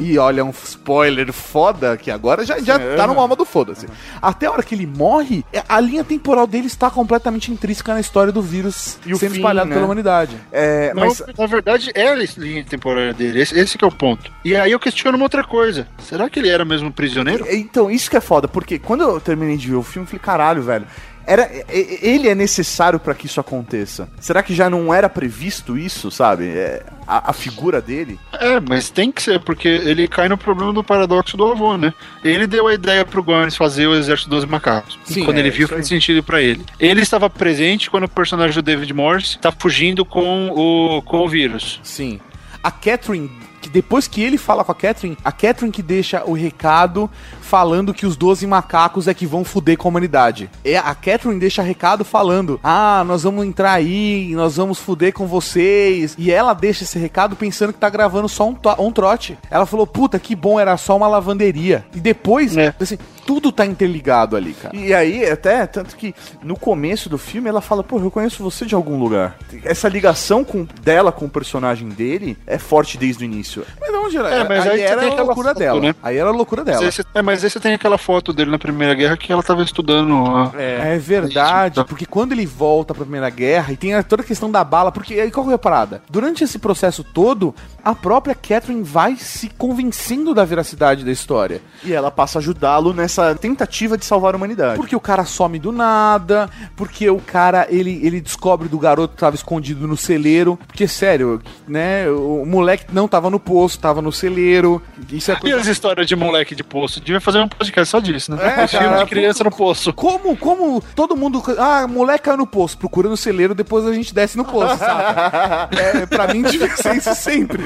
E olha, um spoiler foda que agora já, já tá no alma do foda-se. Até a hora que ele morre, é- a linha temporal dele está completamente intrínseca na história do vírus E o sendo fim, espalhado né? pela humanidade. É, Não, mas na verdade, é a linha temporária dele. Esse, esse que é o ponto. E aí eu questiono uma outra coisa. Será que ele era mesmo prisioneiro? Então, isso que é foda, porque quando eu terminei de ver o filme, eu falei, caralho, velho. Era, ele é necessário pra que isso aconteça. Será que já não era previsto isso, sabe? É, a, a figura dele? É, mas tem que ser, porque ele cai no problema do paradoxo do avô, né? Ele deu a ideia pro Gomes fazer o Exército dos Macacos. Sim, quando é, ele viu, fez sentido pra ele. Ele estava presente quando o personagem do David Morse tá fugindo com o, com o vírus. Sim. A Catherine, que depois que ele fala com a Catherine, a Catherine que deixa o recado falando que os 12 macacos é que vão fuder com a humanidade. É, a Catherine deixa recado falando: Ah, nós vamos entrar aí, nós vamos fuder com vocês. E ela deixa esse recado pensando que tá gravando só um, um trote. Ela falou: Puta, que bom, era só uma lavanderia. E depois, assim, tudo tá interligado ali, cara. E aí, até, tanto que no começo do filme ela fala, pô, eu conheço você de algum lugar. Essa ligação com, dela com o personagem dele é forte desde o início. Mas não, geral, É, mas aí aí era tem a aquela loucura foto, dela. né? Aí era a loucura dela. Mas aí, você, é, mas aí você tem aquela foto dele na Primeira Guerra que ela tava estudando. a- É, verdade, porque quando ele volta pra Primeira Guerra e tem toda a questão da bala, porque aí qual que é a parada? Durante esse processo todo, a própria Catherine vai se convencendo da veracidade da história. E ela passa a ajudá-lo nessa tentativa de salvar a humanidade. Porque o cara some do nada, porque o cara, ele, ele descobre do garoto que tava escondido no celeiro, porque, sério, né, o moleque não tava no poço, tava no celeiro, isso é E coisa... as histórias de moleque de poço? Devia fazer um podcast só disso, né? É, cara, de criança no poço. Como, como todo mundo. Ah, moleque caiu no poço, procura no celeiro, depois a gente desce no poço, saca? [laughs] É, pra mim devia ser isso sempre.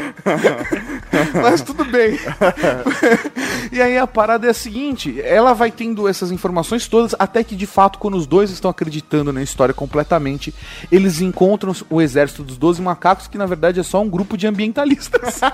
Mas tudo bem. [laughs] e aí a parada é a seguinte: ela vai tendo essas informações todas, até que de fato, quando os dois estão acreditando na história completamente, eles encontram o exército dos 12 macacos, que na verdade é só um grupo de ambientalistas. [laughs]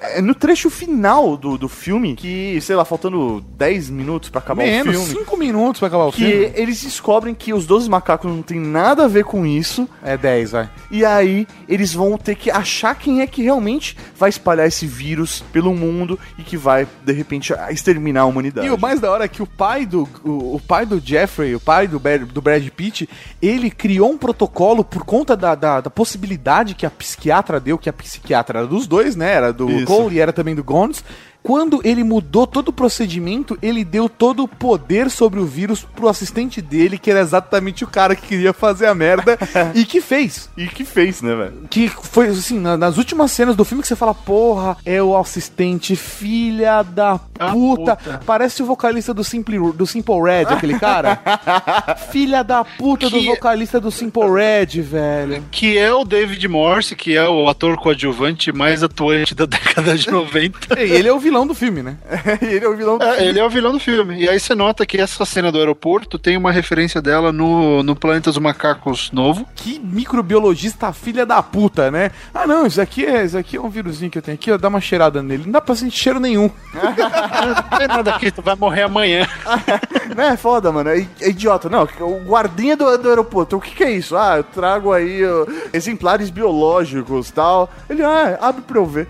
É, no trecho final do, do filme, que, sei lá, faltando 10 minutos pra acabar Menos, o filme. 5 minutos pra acabar o que filme. eles descobrem que os 12 macacos não tem nada a ver com isso. É 10, vai. E aí eles vão ter que achar quem é que realmente vai espalhar esse vírus pelo mundo e que vai, de repente, exterminar a humanidade. E o mais da hora é que o pai do, o, o pai do Jeffrey, o pai do, Brad- do Brad Pitt, ele criou um protocolo por conta da, da, da possibilidade que a psiquiatra deu, que a psiquiatra era dos dois, né? Era do Isso. Cole e era também do Gons. Quando ele mudou todo o procedimento, ele deu todo o poder sobre o vírus pro assistente dele, que era exatamente o cara que queria fazer a merda [laughs] e que fez. E que fez, né, velho? Que foi assim, na- nas últimas cenas do filme que você fala, porra, é o assistente, filha da puta. Parece o vocalista do Simple, do Simple Red, aquele cara. [laughs] filha da puta do Que- vocalista do Simple Red, velho. Que é o David Morse, que é o ator coadjuvante mais atuante da década de 90. E ele é o vilão do filme, né? [laughs] ele é o vilão É, ele é o vilão do filme. E aí você nota que essa cena do aeroporto tem uma referência dela no, no Planeta dos Macacos novo. Que microbiologista filha da puta, né? Ah, não, isso aqui é, isso aqui é um vírusinho que eu tenho aqui, ó, dá uma cheirada nele. Não dá pra sentir cheiro nenhum. [laughs] Não tem nada aqui, tu vai morrer amanhã. [laughs] Não é foda, mano. É, é idiota. Não, o guardinha do, do aeroporto, o que, que é isso? Ah, eu trago aí ó, exemplares biológicos tal. Ele, ah, abre pra eu ver.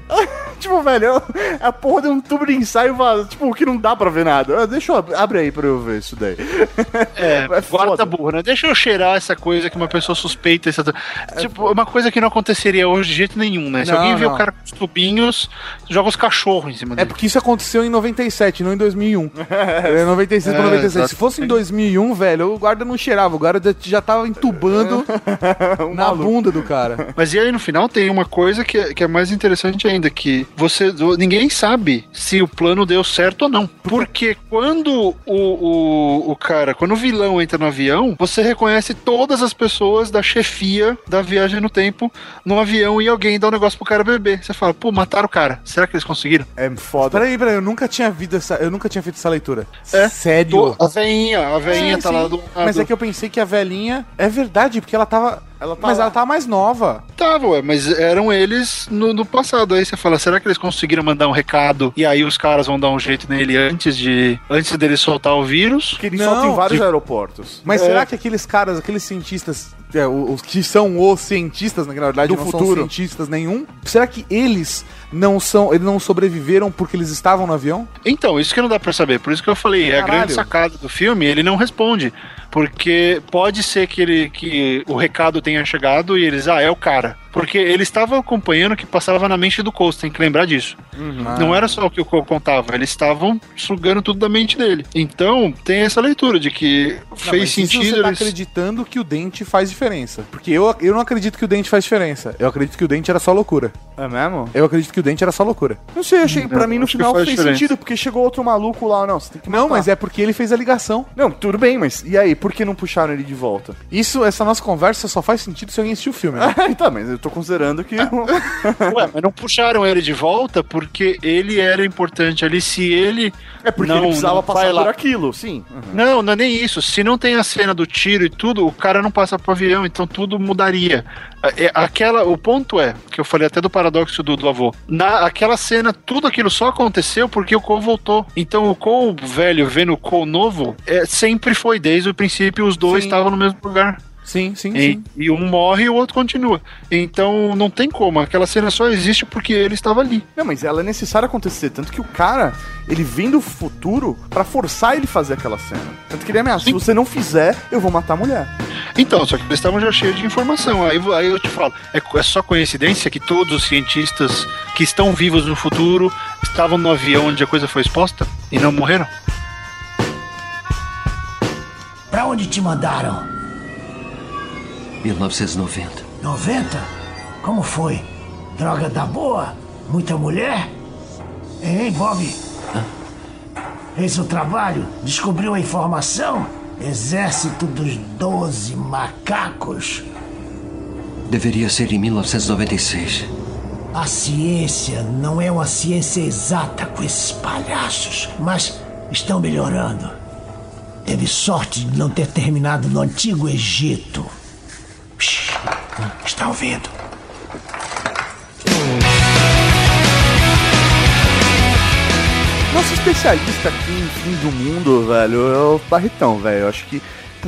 tipo, velho, é a porra de um tubo de ensaio, vazio, tipo, que não dá pra ver nada. Ah, deixa eu ab- abre aí pra eu ver isso daí. [laughs] É, foda. guarda burro, né? Deixa eu cheirar essa coisa que uma pessoa suspeita. Essa... Tipo, uma coisa que não aconteceria hoje de jeito nenum, né? Se Não, alguém vê não. o cara com os tubinhos, joga os cachorros em cima É dele. porque isso aconteceu em 97, não em 2001. [laughs] É 96 pra É, 96. Se fosse em 2001, velho, o guarda não cheirava, o guarda já tava entubando [laughs] na bunda do cara. Mas e aí no final tem uma coisa que é, que é mais interessante ainda, que você ninguém sabe se o plano deu certo ou não. Porque quando o, o, o cara, quando o vilão entra no avião, você reconhece todas as pessoas da chefia da viagem no tempo no avião e alguém dá um negócio pro cara beber. Você fala, pô, mataram o cara. Será que eles conseguiram? É foda. Peraí, peraí, eu nunca tinha visto essa, eu nunca tinha feito essa leitura. É. Sério? A veinha, a veinha É, tá sim. lá do Mas é que eu pensei que a velhinha. É verdade, porque ela tava. Ela tá mas lá. ela tava mais nova. Tava, ué, mas eram eles no, no passado. Aí você fala, será que eles conseguiram mandar um recado e aí os caras vão dar um jeito nele antes de antes dele soltar o vírus? Porque ele Não, solta em vários de- aeroportos. Mas É. será que aqueles caras, aqueles cientistas, é, os que são os cientistas, né, que na verdade Do não futuro. são cientistas nenhum, será que eles não são, eles não sobreviveram porque eles estavam no avião? Então, isso que não dá pra saber. Por isso que eu falei, é a Caralho. grande sacada do filme, ele não responde. Porque pode ser que, ele, que o recado tenha chegado e eles, ah, é o cara. Porque eles estavam acompanhando o que passava na mente do Coast, tem que lembrar disso. Não era só o que o Cole contava, eles estavam sugando tudo da mente dele. Então, tem essa leitura de que Não, fez sentido Você tá eles... acreditando que o dente faz diferença. Porque eu, eu não acredito que o dente faz diferença. Eu acredito que o dente era só loucura. É mesmo? Eu acredito que o dente era só loucura. Não sei, achei, pra mim no final faz fez diferença. sentido, porque chegou outro maluco lá, não, você tem que Não, mas é porque ele fez a ligação. Não, tudo bem, mas e aí, por que não puxaram ele de volta? Isso, essa nossa conversa só faz sentido se alguém assistiu o filme, né? Ah, [laughs] tá, mas eu tô considerando que... [laughs] Ué, mas não puxaram ele de volta porque ele era importante ali. Se ele. É porque não, ele precisava não passar vai por lá. aquilo, sim. Não, não é nem isso. Se não tem a cena do tiro e tudo, o cara não passa pro avião, então tudo mudaria. É, Aquela, o ponto é, que eu falei até do paradoxo do, do avô. Na aquela cena, tudo aquilo só aconteceu porque o Cole voltou. Então o Cole velho vendo o Cole novo, é, sempre foi, desde o princípio, os dois estavam no mesmo lugar. Sim, sim, E, sim. e um morre e o outro continua. Então não tem como. Aquela cena só existe porque ele estava ali. Não, mas ela é necessária acontecer, tanto que o cara, ele vem do futuro pra forçar ele fazer aquela cena. Tanto que ele ameaça, se você não fizer, eu vou matar a mulher. Então, só que eles estavam já cheios de informação. Aí, aí eu te falo, é, é só coincidência que todos os cientistas que estão vivos no futuro estavam no avião onde a coisa foi exposta e não morreram? Pra onde te mandaram? 1990. 90? Como foi? Droga da boa? Muita mulher? Hein, Bob? Fez o trabalho? Descobriu a informação? Exército dos Doze Macacos? Deveria ser em 1996. A ciência não é uma ciência exata com esses palhaços, mas estão melhorando. Teve sorte de não ter terminado no Antigo Egito. Está ouvindo? Nosso especialista aqui em fim do mundo, velho, é o Barritão, velho. Eu acho que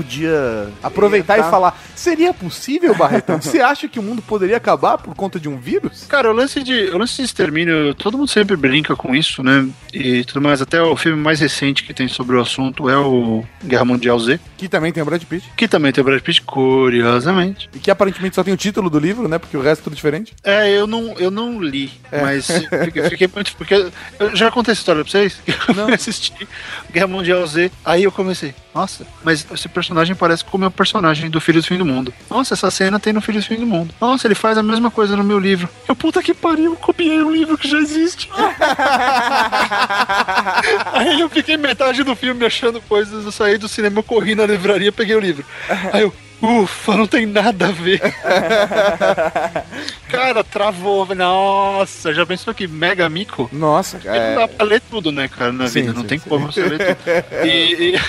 podia Aproveitar entrar- e falar, seria possível, Barretão? [laughs] Você acha que o mundo poderia acabar por conta de um vírus? Cara, o lance de, o lance de extermínio, todo mundo sempre brinca com isso, né? E tudo mais. Até o filme mais recente que tem sobre o assunto é o Guerra Mundial Z, Que também tem o Brad Pitt. que também tem o Brad Pitt, curiosamente. E que aparentemente só tem o título do livro, né? Porque o resto é tudo diferente. É, eu não, eu não li, É. mas fiquei, fiquei muito. Porque eu já contei essa história pra vocês? Eu não. [laughs] assisti Guerra Mundial Z, aí eu comecei, nossa, mas esse personagem parece com o meu personagem do Filho do Fim do Mundo. Nossa, essa cena tem no Filho do Fim do Mundo. Nossa, ele faz a mesma coisa no meu livro. Eu, puta que pariu, copiei um livro que já existe. [laughs] aí eu fiquei metade do filme achando coisas, eu saí do cinema, eu corri na livraria, peguei o livro. Aí eu. Ufa, não tem nada a ver. [laughs] cara, travou. Nossa, já pensou que mega mico? Nossa, Porque não dá pra ler tudo, né, cara, na Sim, vida. Não sim, tem sim. como você ler tudo. E, e-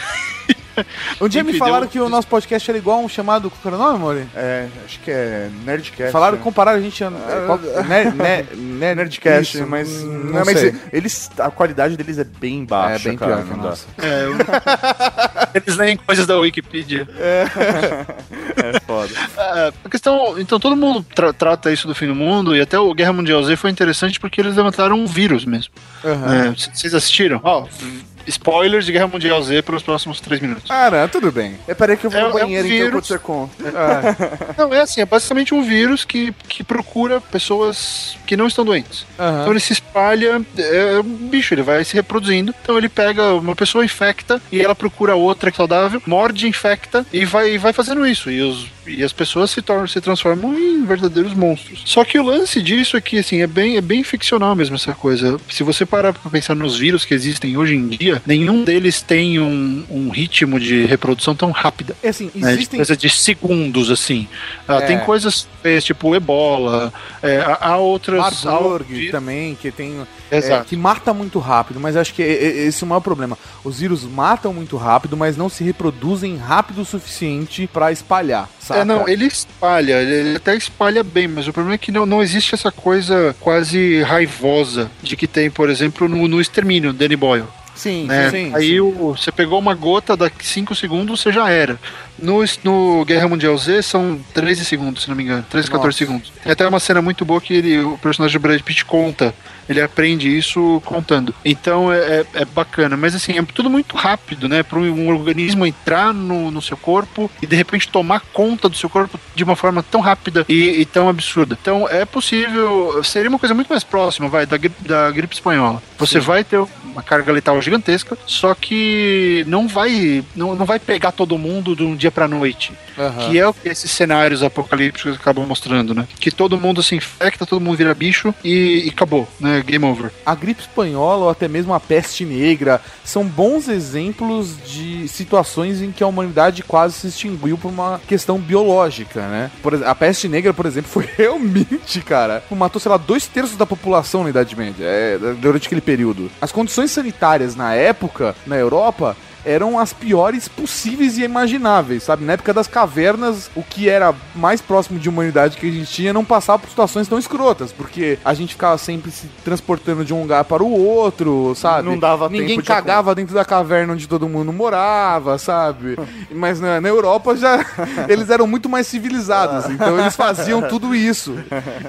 [laughs] [laughs] Um dia me falaram deu- que o nosso podcast era igual a um chamado. Qual era o nome, Mori? É, acho que é Nerdcast. Falaram, né? compararam a gente. a- qual- Ner- ner- [laughs] ner- Nerdcast, isso, mas, não, não mas sei. eles, a qualidade deles é bem baixa, É bem cara, pior não dá. é, eu- [laughs] Eles leem coisas da Wikipedia. É foda. É, a questão. Então todo mundo tra- trata isso do fim do mundo, e até o Guerra Mundial Z foi interessante porque eles levantaram um vírus mesmo. Aham. É, vocês assistiram? Ó, spoilers de Guerra Mundial Z pelos próximos três minutos. Cara, tudo bem. É, peraí que eu vou É- no é um banheiro, então você conta. [laughs] Não, é assim, é basicamente um vírus que, que procura pessoas que não estão doentes. Aham. Então ele se espalha, é um bicho, ele vai se reproduzindo. Então ele pega uma pessoa infecta e ela procura outra que é saudável, morde, infecta e vai, vai fazendo isso. E, os, e as pessoas se, tornam, se transformam em verdadeiros monstros. Só que o lance disso é que assim, é bem, é bem ficcional mesmo essa coisa. Se você parar pra pensar nos vírus que existem hoje em dia, nenhum deles tem um, um ritmo de reprodução tão rápida. É assim, né, existem. coisa de segundos, assim. Ah, É. Tem coisas tipo ebola, é, há, outras. Marburg também, que tem. é, que mata muito rápido, mas acho que é- é- esse é o maior problema. Os vírus matam muito rápido, mas não se reproduzem rápido o suficiente pra espalhar, sabe? É, não, ele espalha, ele ele até espalha bem, mas o problema é que não, não existe essa coisa quase raivosa de que tem, por exemplo, no, no extermínio, Danny Boyle. Sim, né? sim. Aí sim. o- você pegou uma gota, daqui 5 segundos você já era. No, no Guerra Mundial Z são 13 segundos, se não me engano. 13, 14 Nossa. segundos. Tem até uma cena muito boa que ele, o personagem do Brad Pitt conta. Ele aprende isso contando. Então é, é- é bacana. Mas assim, é tudo muito rápido, né? Para um organismo entrar no, no seu corpo e de repente tomar conta do seu corpo de uma forma tão rápida e, e tão absurda. Então é possível. Seria uma coisa muito mais próxima, vai, da, gri- da gripe espanhola. Você vai ter uma carga letal gigantesca, só que não vai, não, não vai pegar todo mundo de um dia pra noite. Aham. Que é o que esses cenários apocalípticos acabam mostrando, né? Que todo mundo se infecta, todo mundo vira bicho e, e acabou, né? Game over. A gripe espanhola ou até mesmo a peste negra são bons exemplos de situações em que a humanidade quase se extinguiu por uma questão biológica, né? Por a peste negra, por exemplo, [laughs] foi realmente, cara, matou, sei lá, dois terços da população na Idade Média, é, durante aquele período. As condições sanitárias na época, na Europa, eram as piores possíveis e imagináveis, sabe? Na época das cavernas, o que era mais próximo de humanidade que a gente tinha não passava por situações tão escrotas, porque a gente ficava sempre se transportando de um lugar para o outro, sabe? Não dava Ninguém tempo de cagava dentro da caverna onde todo mundo morava, sabe? [laughs] Mas na, na Europa já [laughs] eles eram muito mais civilizados, então eles faziam tudo isso.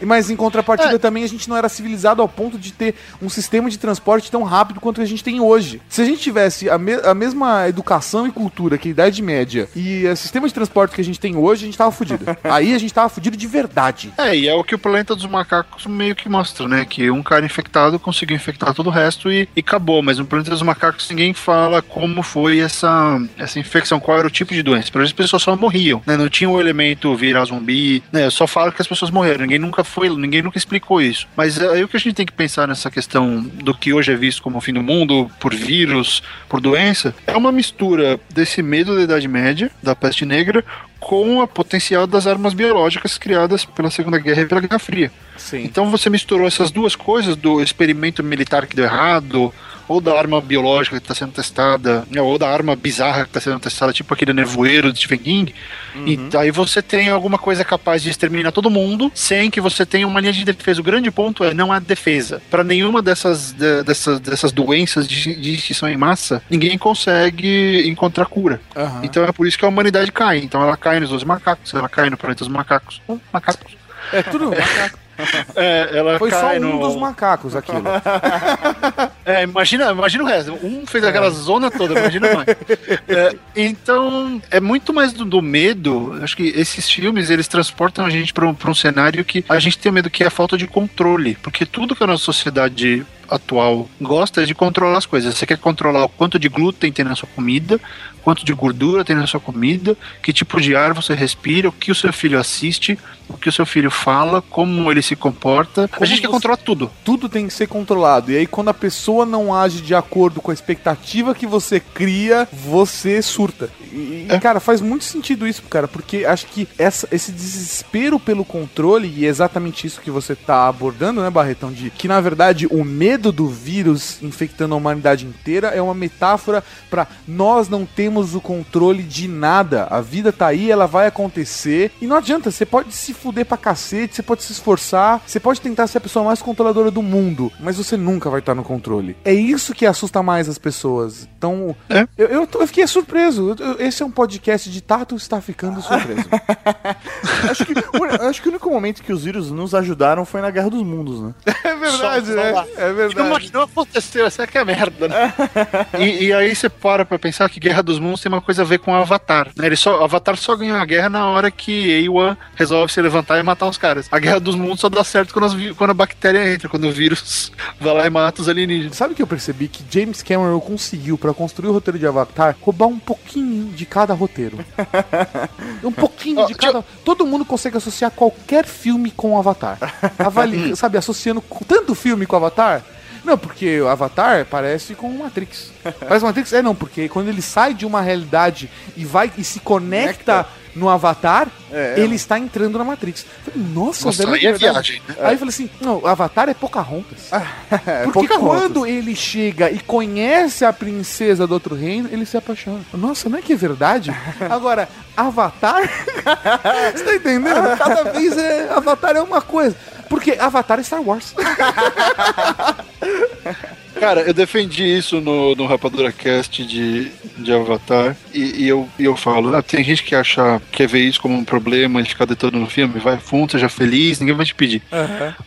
E- Mas em contrapartida também a gente não era civilizado ao ponto de ter um sistema de transporte tão rápido quanto a gente tem hoje. Se a gente tivesse a, me- a mesma educação e cultura que a Idade Média e o sistema de transporte que a gente tem hoje, a gente tava fudido. [laughs] Aí a gente tava fudido de verdade. É, e é o que o Planeta dos Macacos meio que mostra, né? Que um cara infectado conseguiu infectar todo o resto e, e acabou. Mas no Planeta dos Macacos ninguém fala como foi essa, essa infecção, qual era o tipo de doença. Exemplo, as pessoas só morriam, né? Não tinha o elemento virar zumbi, né? Só fala que as pessoas morreram. Ninguém nunca foi, ninguém nunca explicou isso. Mas é aí o que a gente tem que pensar nessa questão do que hoje é visto como o fim do mundo, por vírus, por doença, é uma mistura desse medo da Idade Média, da peste negra, com a potencial das armas biológicas criadas pela Segunda Guerra e pela Guerra Fria. Sim. Então você misturou essas duas coisas, do experimento militar que deu errado, ou da arma biológica que está sendo testada, né, ou da arma bizarra que está sendo testada, tipo aquele nevoeiro de Stephen King. E aí você tem alguma coisa capaz de exterminar todo mundo sem que você tenha uma linha de defesa. O grande ponto é não há defesa. Para nenhuma dessas, de- dessas, dessas doenças de, de extinção em massa, ninguém consegue encontrar cura. Aham. Então é por isso que a humanidade cai. Então ela cai nos dois macacos, ela cai no planeta dos macacos. Hum, macacos. É tudo macaco. É, ela Foi só um no... dos macacos aquilo. [laughs] É, imagina, imagina o resto. Um fez aquela zona toda, imagina mais. [laughs] É, então, é muito mais do, do medo. Acho que esses filmes, eles transportam a gente para um, pra um cenário que a gente tem medo, que é a falta de controle. Porque tudo que a nossa sociedade atual gosta é de controlar as coisas. Você quer controlar o quanto de glúten tem na sua comida, quanto de gordura tem na sua comida, que tipo de ar você respira, o que o seu filho assiste, o que o seu filho fala, como ele se comporta. a gente quer você- controlar tudo. Tudo tem que ser controlado. E aí, quando a pessoa não age de acordo com a expectativa que você cria, você surta. E, e, cara, faz muito sentido isso, cara, porque acho que essa, esse desespero pelo controle, e é exatamente isso que você tá abordando, né, Barretão? De que, na verdade, o medo do vírus infectando a humanidade inteira é uma metáfora pra nós não temos o controle de nada. A vida tá aí, ela vai acontecer. E não adianta, você pode se fuder pra cacete, você pode se esforçar, você pode tentar ser a pessoa mais controladora do mundo, mas você nunca vai estar no controle. É isso que assusta mais as pessoas. Então, eu, eu, tô- eu fiquei surpreso. Eu- eu- Esse é um podcast de Tato está ficando surpreso. [laughs] acho, que, o- acho que o único momento que os vírus nos ajudaram foi na Guerra dos Mundos, né? É verdade, Só- só né? lá. É verdade. Não, não aconteceu, essa que é a merda, né? [laughs] e, e aí você para pra pensar que Guerra dos Mundos tem uma coisa a ver com Avatar, né? Ele só, Avatar só ganhou a guerra na hora que Ewan resolve se levantar e matar os caras. A Guerra dos Mundos só dá certo quando, as quando a bactéria entra, quando o vírus [laughs] vai lá e mata os alienígenas. Sabe o que eu percebi? Que James Cameron conseguiu, pra construir o roteiro de Avatar, roubar um pouquinho de cada roteiro. [laughs] um pouquinho de cada. Todo mundo consegue associar qualquer filme com Avatar. Avali... [laughs] Sabe, associando tanto filme com Avatar. Não, porque o Avatar parece com o Matrix. [laughs] Parece Matrix? É, não, porque quando ele sai de uma realidade e vai e se conecta no Avatar, É, ele está entrando na Matrix. Falei, Nossa, Nossa, velho, aí é viagem, né? Aí eu falei assim, não, o Avatar é Pocahontas. [laughs] Porque Pocahontas. quando ele chega e conhece a princesa do outro reino, ele se apaixona. Nossa, não é que é verdade? [laughs] Agora, Avatar. Você tá entendendo? Cada vez é. Avatar é uma coisa. Porque Avatar é Star Wars. [laughs] Cara, eu defendi isso no, no Rapadura Cast de, de Avatar e, e eu, e eu falo, ah, tem gente que acha quer ver isso como um problema e ficar detonando no filme, vai fundo, seja feliz, ninguém vai te pedir.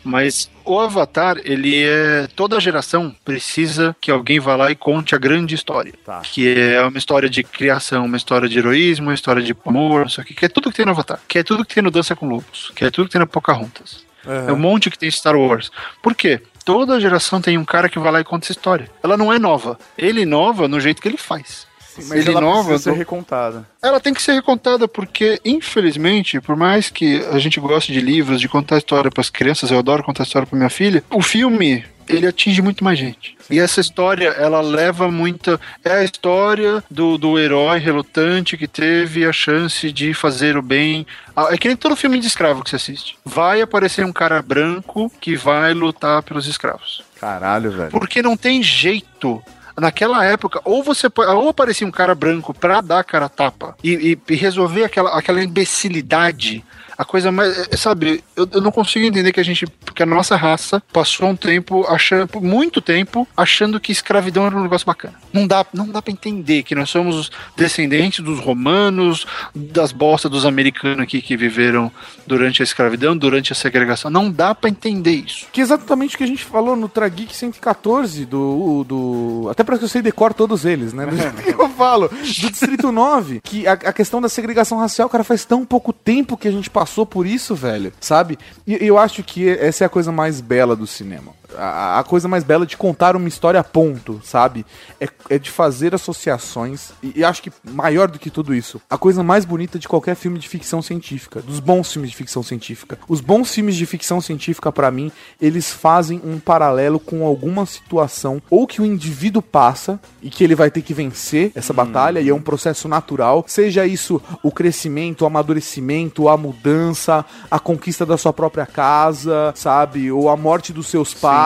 Mas o Avatar, ele é. Toda geração precisa que alguém vá lá e conte a grande história. Que é uma história de criação, uma história de heroísmo, uma história de amor, não sei o que, que é tudo que tem no Avatar. Que é tudo que tem no Dança com Lobos. Que é tudo que tem no Pocahontas. Uhum. É um monte que tem Star Wars. Por quê? Toda geração tem um cara que vai lá e conta essa história. Ela não é nova. Ele inova no jeito que ele faz. Mas ele ela inova. precisa ser recontada. ela tem que ser recontada porque, infelizmente, por mais que a gente goste de livros, de contar história para as crianças, eu adoro contar história para minha filha, o filme ele atinge muito mais gente. E essa história, ela leva muita. É a história do, do herói relutante que teve a chance de fazer o bem. É que nem todo filme de escravo que você assiste. Vai aparecer um cara branco que vai lutar pelos escravos. Caralho, velho. Porque não tem jeito. Naquela época, ou você ou aparecia um cara branco pra dar cara tapa e, e- e resolver aquela, aquela imbecilidade. A coisa mais. é, Sabe, eu, eu não consigo entender que a gente. Porque a nossa raça passou um tempo achando. por Muito tempo achando que escravidão era um negócio bacana. Não dá, não dá pra entender que nós somos os descendentes dos romanos, das bostas dos americanos aqui que viveram durante a escravidão, durante a segregação. Não dá pra entender isso. Que é exatamente o que a gente falou no Trageek 114 do. do até para que eu sei decor todos eles, né? [laughs] Eu falo. Do Distrito 9. Que a, a questão da segregação racial, cara, faz tão pouco tempo que a gente passou por isso, velho. Sabe? E eu acho que essa é a coisa mais bela do cinema. A, a coisa mais bela de contar uma história a ponto, sabe? É, é de fazer associações. E, e acho que maior do que tudo isso, a coisa mais bonita de qualquer filme de ficção científica, dos bons filmes de ficção científica. Os bons filmes de ficção científica, pra mim, eles fazem um paralelo com alguma situação ou que o indivíduo passa e que ele vai ter que vencer essa batalha e é um processo natural, seja isso o crescimento, o amadurecimento, a mudança mudança, a conquista da sua própria casa, sabe? Ou a morte dos seus pais.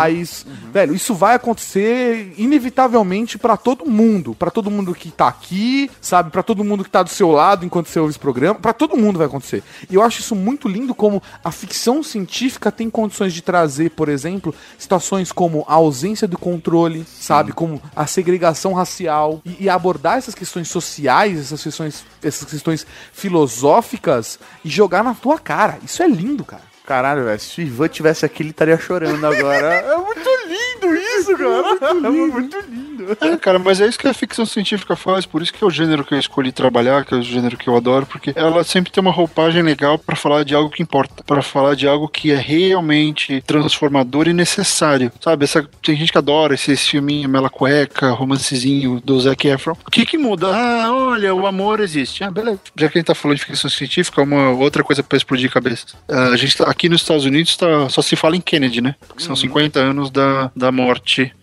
Velho, isso vai acontecer inevitavelmente pra todo mundo. Pra todo mundo que tá aqui, sabe? Pra todo mundo que tá do seu lado enquanto você ouve esse programa. Pra todo mundo vai acontecer. E eu acho isso muito lindo como a ficção científica tem condições de trazer, por exemplo, situações como a ausência do controle, sabe? Como a segregação racial e, e abordar essas questões sociais, essas questões, essas questões filosóficas e jogar na tua cara. Isso é lindo, cara. Caralho, velho, se o Ivan tivesse aqui, ele estaria chorando agora. é muito lindo isso, cara. É muito lindo. É, cara, mas é isso que a ficção científica faz, por isso que é o gênero que eu escolhi trabalhar, que é o gênero que eu adoro, porque ela sempre tem uma roupagem legal pra falar de algo que importa, pra falar de algo que é realmente transformador e necessário, sabe? Essa, tem gente que adora esse, esse filminho Mela Cueca, romancezinho do Zac Efron. O que que muda? Ah, olha, o amor existe. Ah, beleza. Já que a gente tá falando de ficção científica, uma outra coisa pra explodir cabeça. Ah, a gente tá, aqui nos Estados Unidos tá, só se fala em Kennedy, né? Porque são 50 anos da, da morte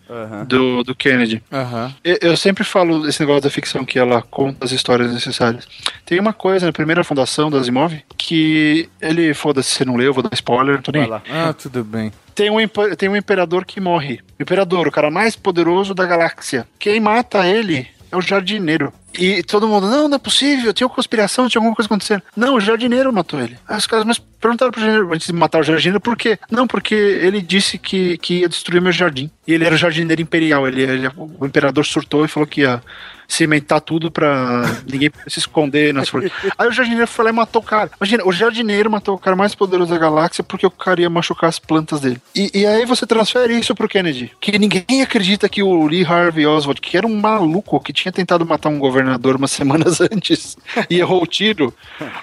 do, do Kennedy. Eu, eu sempre falo esse negócio da ficção que ela conta as histórias necessárias. Tem uma coisa na primeira fundação da Asimov que ele, foda-se, você não leu, vou dar spoiler, não tô nem. Ah, tudo bem. Tem um, tem um imperador que morre. O imperador, o cara mais poderoso da galáxia. Quem mata ele é o jardineiro. E todo mundo, não, não é possível, tinha uma conspiração, tinha alguma coisa acontecendo. Não, o jardineiro matou ele. Aí os caras, mas perguntaram pro jardineiro antes de matar o jardineiro, por quê? Não, porque ele disse que, que ia destruir meu jardim. E ele era o jardineiro imperial. Ele, ele- o imperador surtou e falou que ia cimentar tudo pra ninguém se esconder nas flores. Aí o jardineiro foi lá e matou o cara. Imagina, o jardineiro matou o cara mais poderoso da galáxia porque o cara ia machucar as plantas dele. E, e aí você transfere isso pro Kennedy. Que ninguém acredita que o Lee Harvey Oswald, que era um maluco que tinha tentado matar um governador umas semanas [laughs] antes e errou o tiro,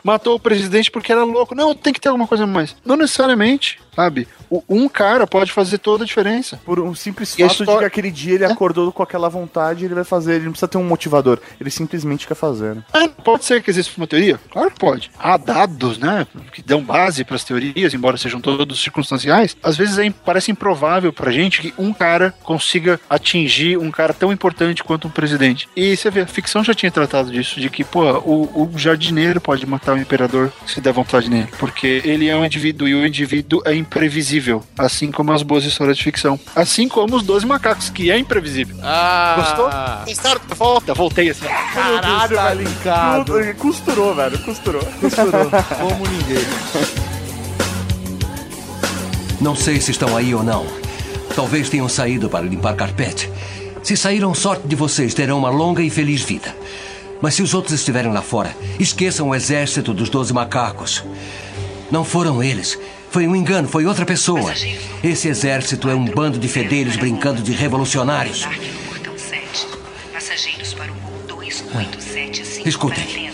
matou o presidente porque era louco. Não, tem que ter alguma coisa mais. Não necessariamente, sabe? Um cara pode fazer toda a diferença. Por um simples fato de história- que aquele dia ele acordou com aquela vontade, ele vai fazer, ele não precisa ter um motivador, ele simplesmente quer fazer. Né? Ah, pode ser que exista uma teoria? Claro que pode. Há dados, né, que dão base para as teorias, embora sejam todos circunstanciais. Às vezes é, parece improvável pra gente que um cara consiga atingir um cara tão importante quanto um presidente. E você vê, a ficção já tinha tratado disso, de que, pô, o, o jardineiro pode matar o imperador se der vontade nele, porque ele é um indivíduo e o indivíduo é imprevisível, assim como as boas histórias de ficção. Assim como os 12 macacos, que é imprevisível. Ah! Gostou? Gostaram? Volta, voltei assim. Caralho, tá linkado. Costurou, velho, costurou. Costurou. [laughs] Como ninguém. Não sei se estão aí ou não. Talvez tenham saído para limpar carpete. Se saíram, sorte de vocês, terão uma longa e feliz vida. Mas se os outros estiverem lá fora, esqueçam o exército dos doze macacos. Não foram eles. Foi um engano, foi outra pessoa. Esse exército é um bando de fedelhos brincando de revolucionários. Portão 7. Passageiros para o voo 2875 Escutem.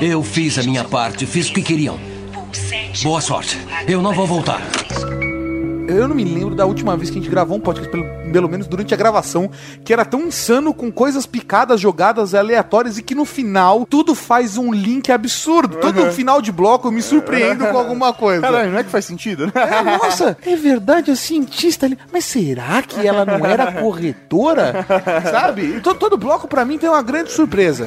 Eu fiz a minha parte, fiz o que queriam. Boa sorte. Eu não vou voltar. Eu não me lembro da última vez que a gente gravou um podcast, pelo, pelo menos durante a gravação, que era tão insano com coisas picadas, jogadas aleatórias e que no final tudo faz um link absurdo. Todo final de bloco eu me surpreendo com alguma coisa. Caralho, não é que faz sentido, né? É, nossa, [laughs] é verdade, a cientista ali. Mas será que ela não era corretora? [laughs] Sabe? Todo, todo bloco pra mim tem uma grande surpresa.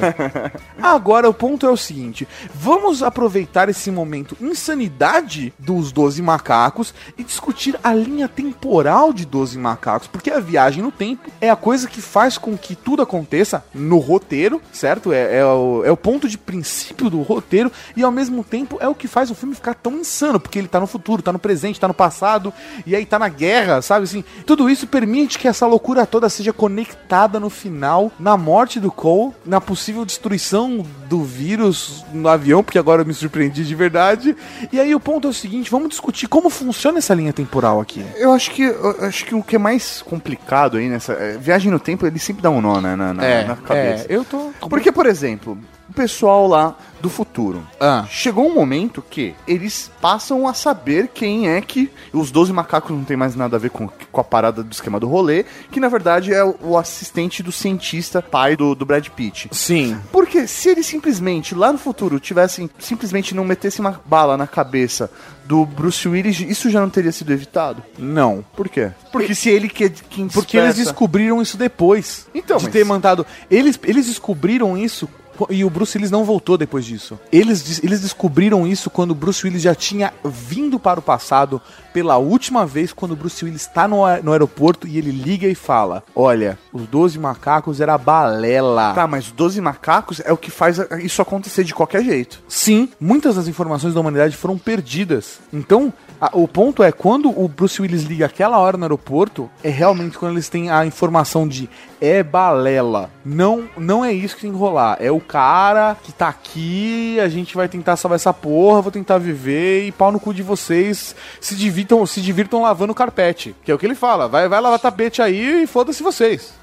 Agora o ponto é o seguinte: vamos aproveitar esse momento insanidade dos 12 macacos e discutir a linha temporal de 12 macacos, porque a viagem no tempo é a coisa que faz com que tudo aconteça no roteiro, certo? É, é o, é o ponto de princípio do roteiro e ao mesmo tempo é o que faz o filme ficar tão insano, porque ele tá no futuro, tá no presente, tá no passado e aí tá na guerra, sabe assim? Tudo isso permite que essa loucura toda seja conectada no final, na morte do Cole, na possível destruição do vírus no avião, porque agora eu me surpreendi de verdade. E aí o ponto é o seguinte, vamos discutir como funciona essa linha temporal aqui. Eu acho que eu acho que o que é mais complicado aí nessa é, viagem no tempo, ele sempre dá um nó né, na, na, É, na cabeça. é, eu tô Porque, por exemplo, o pessoal lá do futuro. Ah. Chegou um momento que eles passam a saber quem é que. Os 12 macacos não tem mais nada a ver com, com a parada do esquema do rolê, que na verdade é o, assistente do cientista, pai do, do Brad Pitt. Sim. Porque se eles simplesmente, lá no futuro, tivessem. Simplesmente não metessem uma bala na cabeça do Bruce Willis, isso já não teria sido evitado? Não. Por quê? Porque se ele que, que Porque eles descobriram isso depois. Então, de mas- ter mandado. Eles, eles descobriram isso E o Bruce Willis não voltou depois disso. Eles, eles descobriram isso quando o Bruce Willis já tinha vindo para o passado pela última vez, quando o Bruce Willis está no, no aeroporto e ele liga e fala: Olha, os 12 macacos era balela. Tá, mas 12 macacos é o que faz isso acontecer de qualquer jeito. Sim, muitas das informações da humanidade foram perdidas. Então, a- o ponto é, quando o Bruce Willis liga aquela hora no aeroporto, é realmente quando eles têm a informação de é balela. Não, não é isso que tem que rolar. É o cara que tá aqui, a gente vai tentar salvar essa porra, vou tentar viver e pau no cu de vocês. Se divirtam, se divirtam lavando carpete. Que é o que ele fala. Vai, vai lavar tapete aí e foda-se vocês.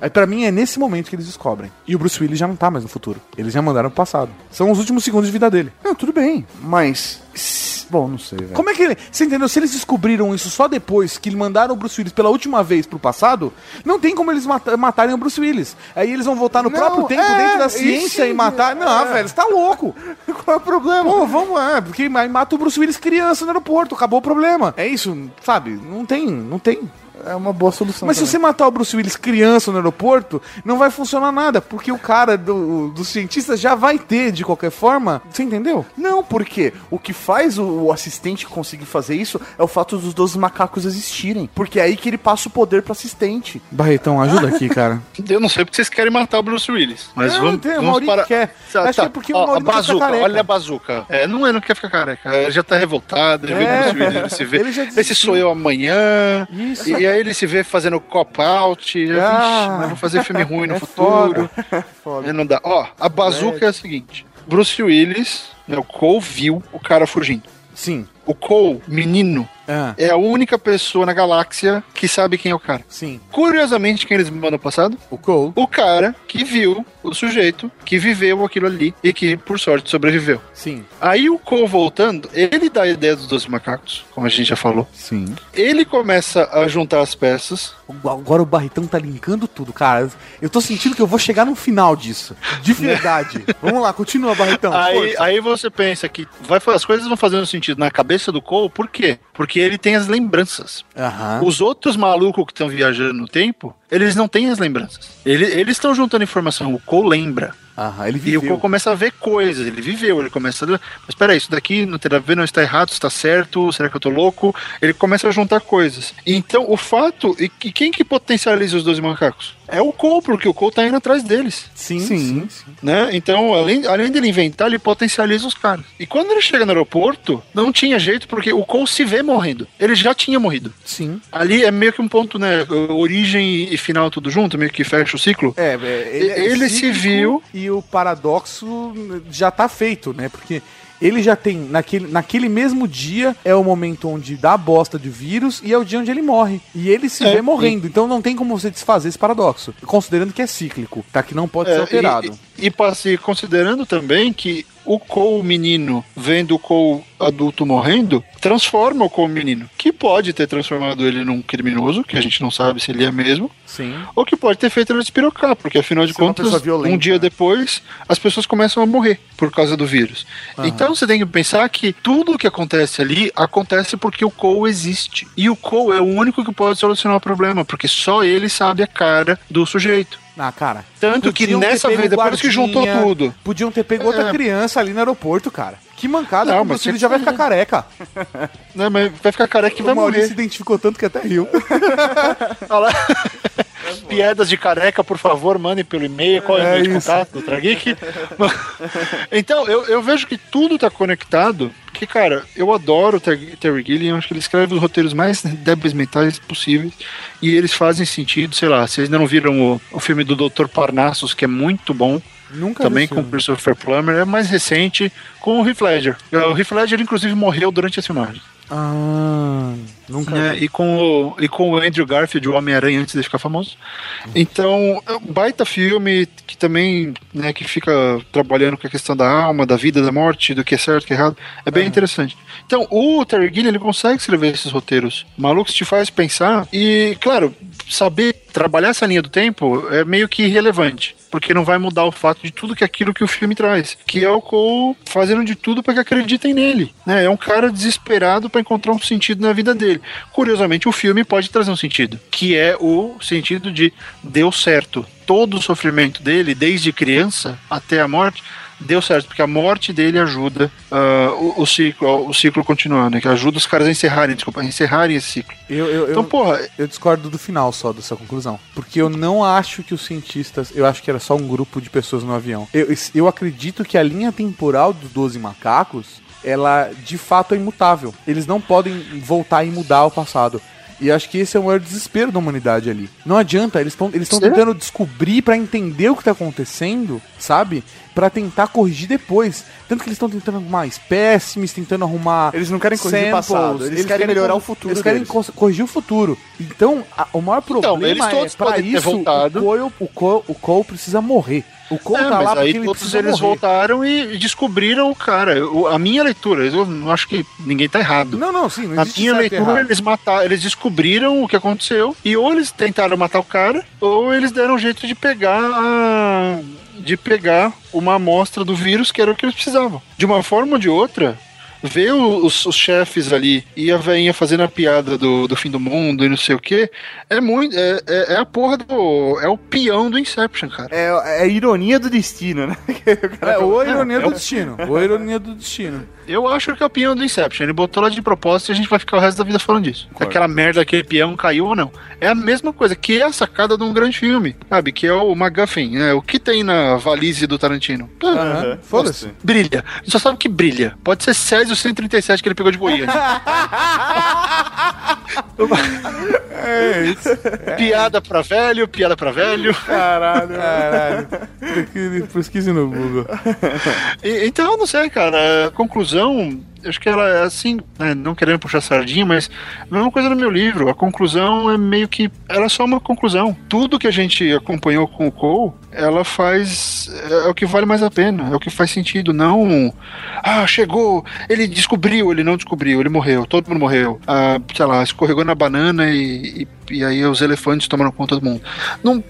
Aí pra mim é nesse momento que eles descobrem. E o Bruce Willis já não tá mais no futuro. Eles já mandaram pro passado. São os últimos segundos de vida dele. Não, tudo bem, mas. Bom, não sei, velho. Como é que ele. Você entendeu? Se eles descobriram isso só depois que mandaram o Bruce Willis pela última vez pro passado, não tem como eles mata- matarem o Bruce Willis. Aí eles vão voltar no Não, próprio tempo é, dentro da ciência e matar. Não, é. velho, você tá louco. [laughs] Qual é o problema? Pô, vamos lá, porque aí mata o Bruce Willis criança no aeroporto, acabou o problema. É isso, sabe? Não tem, não tem. É uma boa solução. Mas se também. você matar o Bruce Willis criança no aeroporto, não vai funcionar nada, porque o cara do, do cientista já vai ter de qualquer forma. Você entendeu? Não, porque o que faz o, o assistente conseguir fazer isso é o fato dos 12 macacos existirem. Porque é aí que ele passa o poder pro assistente. Barretão, ajuda aqui, cara. [laughs] Eu não sei porque vocês querem matar o Bruce Willis. Mas Não, vamos, tem, o vamos Maurício parar. quer. Tá, Acho tá. que é porque o Ó, a Maurício quer ficar bazuca, olha a bazuca. É, não, ele não quer ficar careca. Ele já tá revoltado, ele É. vê o Bruce Willis, ele se vê. Ele já desistiu. Esse sou eu amanhã. Isso. E, e aí ele se vê fazendo cop-out. Ah, "Vixe, mas vou fazer filme ruim no é futuro. foda. Aí não dá. Ó, a bazuca é a seguinte: Bruce Willis, né, o Cole viu o cara fugindo. Sim. O Cole, menino, Ah, é a única pessoa na galáxia que sabe quem é o cara. sim. Curiosamente, quem eles me mandam passado? O Cole. O cara que viu o sujeito, que viveu aquilo ali e que, por sorte, sobreviveu. Sim. Aí o Cole voltando, ele dá a ideia dos 12 macacos, como a gente já falou. Sim. Ele começa a juntar as peças. Agora o Barretão tá linkando tudo, cara. Eu tô sentindo que eu vou chegar no final disso. De [laughs] verdade. Vamos lá, continua, Barretão. aí, aí você pensa que vai, as coisas vão fazendo sentido na cabeça do Cole, por quê? Porque ele tem as lembranças. Aham. Os outros malucos que estão viajando no tempo, eles não têm as lembranças. Ele- eles estão juntando informação. O Cole lembra. Aham, ele E o viveu. Cole começa a ver coisas, ele viveu, ele começa a. Mas peraí, isso daqui não tem a ver, não está errado, está certo, será que eu tô louco? Ele começa a juntar coisas. Então, o fato. E, e quem que potencializa os 12 macacos? É o Cole, porque o Cole tá indo atrás deles. Sim, sim. sim. Né? Então, além, além dele inventar, ele potencializa os caras. E quando ele chega no aeroporto, não tinha jeito, porque o Cole se vê morrendo. Ele já tinha morrido. Sim. Ali é meio que um ponto, né? Origem e final tudo junto, meio que fecha o ciclo. É, é, ele, é Ele se viu- E o paradoxo já tá feito, né? Porque ele já tem, naquele, naquele mesmo dia, é o momento onde dá a bosta de vírus e é o dia onde ele morre. E ele se É, vê morrendo. Então não tem como você desfazer esse paradoxo. Considerando que é cíclico, tá? Que não pode ser É, alterado. E, passe- considerando também que o Cole menino vendo o Cole adulto morrendo, transforma o Cole menino. Que pode ter transformado ele num criminoso, que a gente não sabe se ele é mesmo, Sim. ou que pode ter feito ele despirocar, porque afinal de Ser contas, violenta, um dia né? depois, as pessoas começam a morrer por causa do vírus. Então você tem que pensar que tudo o que acontece ali acontece porque o Cole existe. E o Cole é o único que pode solucionar o problema, porque só ele sabe a cara do sujeito. Ah, cara. Tanto que podiam nessa vez, depois que juntou tudo. Podiam ter pego outra É. criança ali no aeroporto, cara. Que mancada, Não, mas que já vai ficar careca. Né, mas vai ficar careca e vai o Maurício se morrer. identificou tanto que até riu. [laughs] Olha lá. [laughs] [laughs] Piadas de careca, por favor, mandem pelo e-mail. Qual é, o É e-mail de isso. contato do Trageek? [laughs] então, eu, eu vejo que tudo tá conectado. Que, cara, eu adoro o Ter- Terry Gilliam. Acho que ele escreve os roteiros mais débeis mentais possíveis. E eles fazem sentido. Sei lá, vocês ainda não viram o, o filme do Dr. Parnassus, que é muito bom. Nunca Também com o. Christopher Plummer. É mais recente, com o Heath Ledger. O Heath Ledger, inclusive, morreu durante as filmagens. Ah, nunca É, vi. e, com o, e com o Andrew Garfield, o Homem-Aranha, antes de ficar famoso. Então, é um baita filme que também, né, que fica trabalhando com a questão da alma, da vida, da morte, do que é certo, que é errado. É bem interessante. Então, o Terry Gilliam, ele consegue escrever esses roteiros malucos, te faz pensar e, claro, saber trabalhar essa linha do tempo é meio que irrelevante. porque não vai mudar o fato de tudo que aquilo que o filme traz, que é o Cole fazendo de tudo para que acreditem nele, né? É um cara desesperado para encontrar um sentido na vida dele. Curiosamente, o filme pode trazer um sentido, que é o sentido de deu certo. Todo o sofrimento dele, desde criança até a morte, deu certo, porque a morte dele ajuda uh, o, o ciclo, o ciclo continuar, né? Que ajuda os caras a encerrarem, desculpa, a encerrarem esse ciclo. Eu, eu, Então, porra, eu discordo do final só dessa conclusão. Porque eu não acho que os cientistas. Eu acho que era só um grupo de pessoas no avião. Eu, eu acredito que a linha temporal dos 12 macacos, ela de fato é imutável. Eles não podem voltar e mudar o passado. E acho que esse é o maior desespero da humanidade ali. Não adianta, eles estão eles tão tentando descobrir pra entender o que tá acontecendo, sabe? Pra tentar corrigir depois. Tanto que eles estão tentando arrumar espécimes, tentando arrumar. Eles não querem corrigir o samples, passado, eles querem melhorar o futuro Eles querem deles. cos- corrigir o futuro. Então, a- o maior Então, problema eles todos é pra isso o Cole, o, Cole, o Cole precisa morrer. O Cole É, tá mas lá aí porque ele precisa eles morrer. voltaram e descobriram o cara. O- a minha leitura, eu não acho que ninguém tá errado. Não, não, sim, não Na existe minha leitura, errado. eles mataram, eles descobriram o que aconteceu e ou eles tentaram matar o cara, ou eles deram um jeito de pegar a- de pegar uma amostra do vírus que era o que eles precisavam. De uma forma ou de outra, ver os, os chefes ali e a veinha fazendo a piada do, do fim do mundo e não sei o que, é muito. É, é, é a porra do. É o peão do Inception, cara. É, é a ironia do destino, né? [laughs] É, ou a ironia É, do é o- destino. Ou a ironia do destino. Eu acho que é o peão do Inception. Ele botou lá de propósito e a gente vai ficar o resto da vida falando disso. Aquela merda, aquele peão caiu ou não. É a mesma coisa, que é a sacada de um grande filme, sabe? Que é o MacGuffin, né? O que tem na valise do Tarantino? Ah, Aham, Foda-se. Brilha. A gente só sabe que brilha. Pode ser Césio 137 que ele pegou de Goiânia. [laughs] É isso. piada pra velho, piada pra velho. Caralho. Caralho. Pesquise- no Google. E- então, eu não sei, cara. A conclusão, acho que ela é assim, né, não querendo puxar sardinha, mas a mesma coisa no meu livro. A conclusão é meio que. Ela é só uma conclusão. Tudo que a gente acompanhou com o Cole, ela faz. É o que vale mais a pena, é o que faz sentido. Não. Ah, chegou, ele descobriu, ele não descobriu, ele morreu, todo mundo morreu. Ah, sei lá, escorregou na banana e, e, e aí os elefantes tomaram conta do mundo. Não.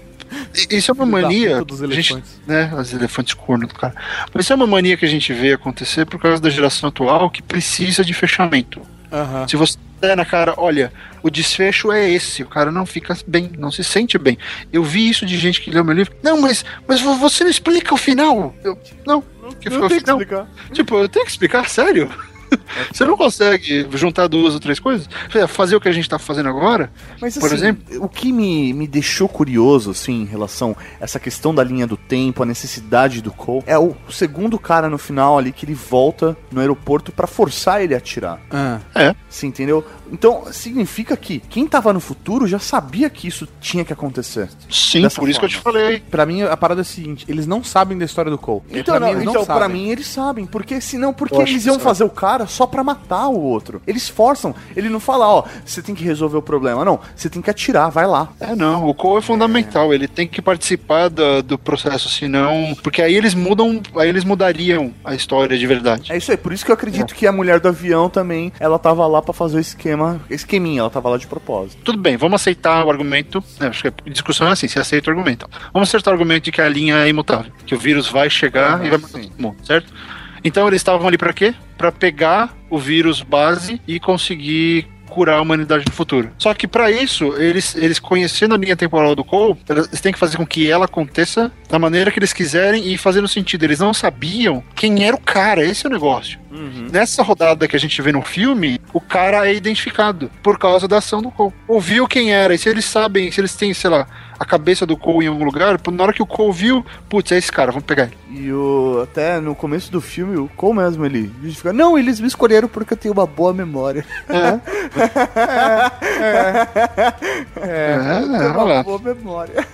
Isso é uma mania. dos a gente- elefantes. né? Os elefantes corno do cara. Mas isso é uma mania que a gente vê acontecer por causa da geração atual que precisa de fechamento. Aham. Se você der na cara, olha, o desfecho é esse, o cara não fica bem, não se sente bem. Eu vi isso de gente que leu meu livro. Não, mas, mas vo- você não explica o final. Eu, não, que foi o tem que explicar. Tipo, eu tenho que explicar, sério? Você não consegue juntar duas ou três coisas? Fazer o que a gente tá fazendo agora? Mas por assim, exemplo? o que me, me deixou curioso, assim, em relação a essa questão da linha do tempo, a necessidade do Cole, é o segundo cara no final ali que ele volta no aeroporto pra forçar ele a atirar. Ah. É. Você entendeu? Então, significa que quem tava no futuro já sabia que isso tinha que acontecer. Sim, por isso que eu te forma. falei. Pra mim, a parada é a seguinte: eles não sabem da história do Cole. Então, pra não, mim, então pra mim eles sabem, porque senão, porque eles iam fazer o cara só pra matar o outro. Eles forçam, ele não fala, ó, você tem que resolver o problema, não, você tem que atirar, vai lá. É, não, o Cole é fundamental, ele tem que participar da- do processo, senão. Porque aí eles mudam, aí eles mudariam a história de verdade. É isso aí, por isso que eu acredito que a mulher do avião também, ela tava lá pra fazer o esquema, esqueminha, ela tava lá de propósito. Tudo bem, vamos aceitar o argumento. né, acho que a discussão é assim: você aceita o argumento. Vamos aceitar o argumento de que a linha é imutável, que o vírus vai chegar e vai matar todo mundo, certo? Então eles estavam ali pra quê? Pra pegar o vírus base e conseguir curar a humanidade no futuro. Só que pra isso, eles, eles conhecendo a linha temporal do Cole, eles têm que fazer com que ela aconteça da maneira que eles quiserem e fazendo sentido. Eles não sabiam quem era o cara, esse é o negócio. Nessa rodada que a gente vê no filme, o cara é identificado por causa da ação do Cole. Ouviu quem era, e se eles sabem, se eles têm, sei lá, a cabeça do Cole em algum lugar, na hora que o Cole viu, putz, é esse cara, vamos pegar ele. E o, até no começo do filme, o Cole mesmo, ele justifica, não, eles me escolheram porque eu tenho uma boa memória. É, [laughs] eu tenho olha lá. uma boa memória.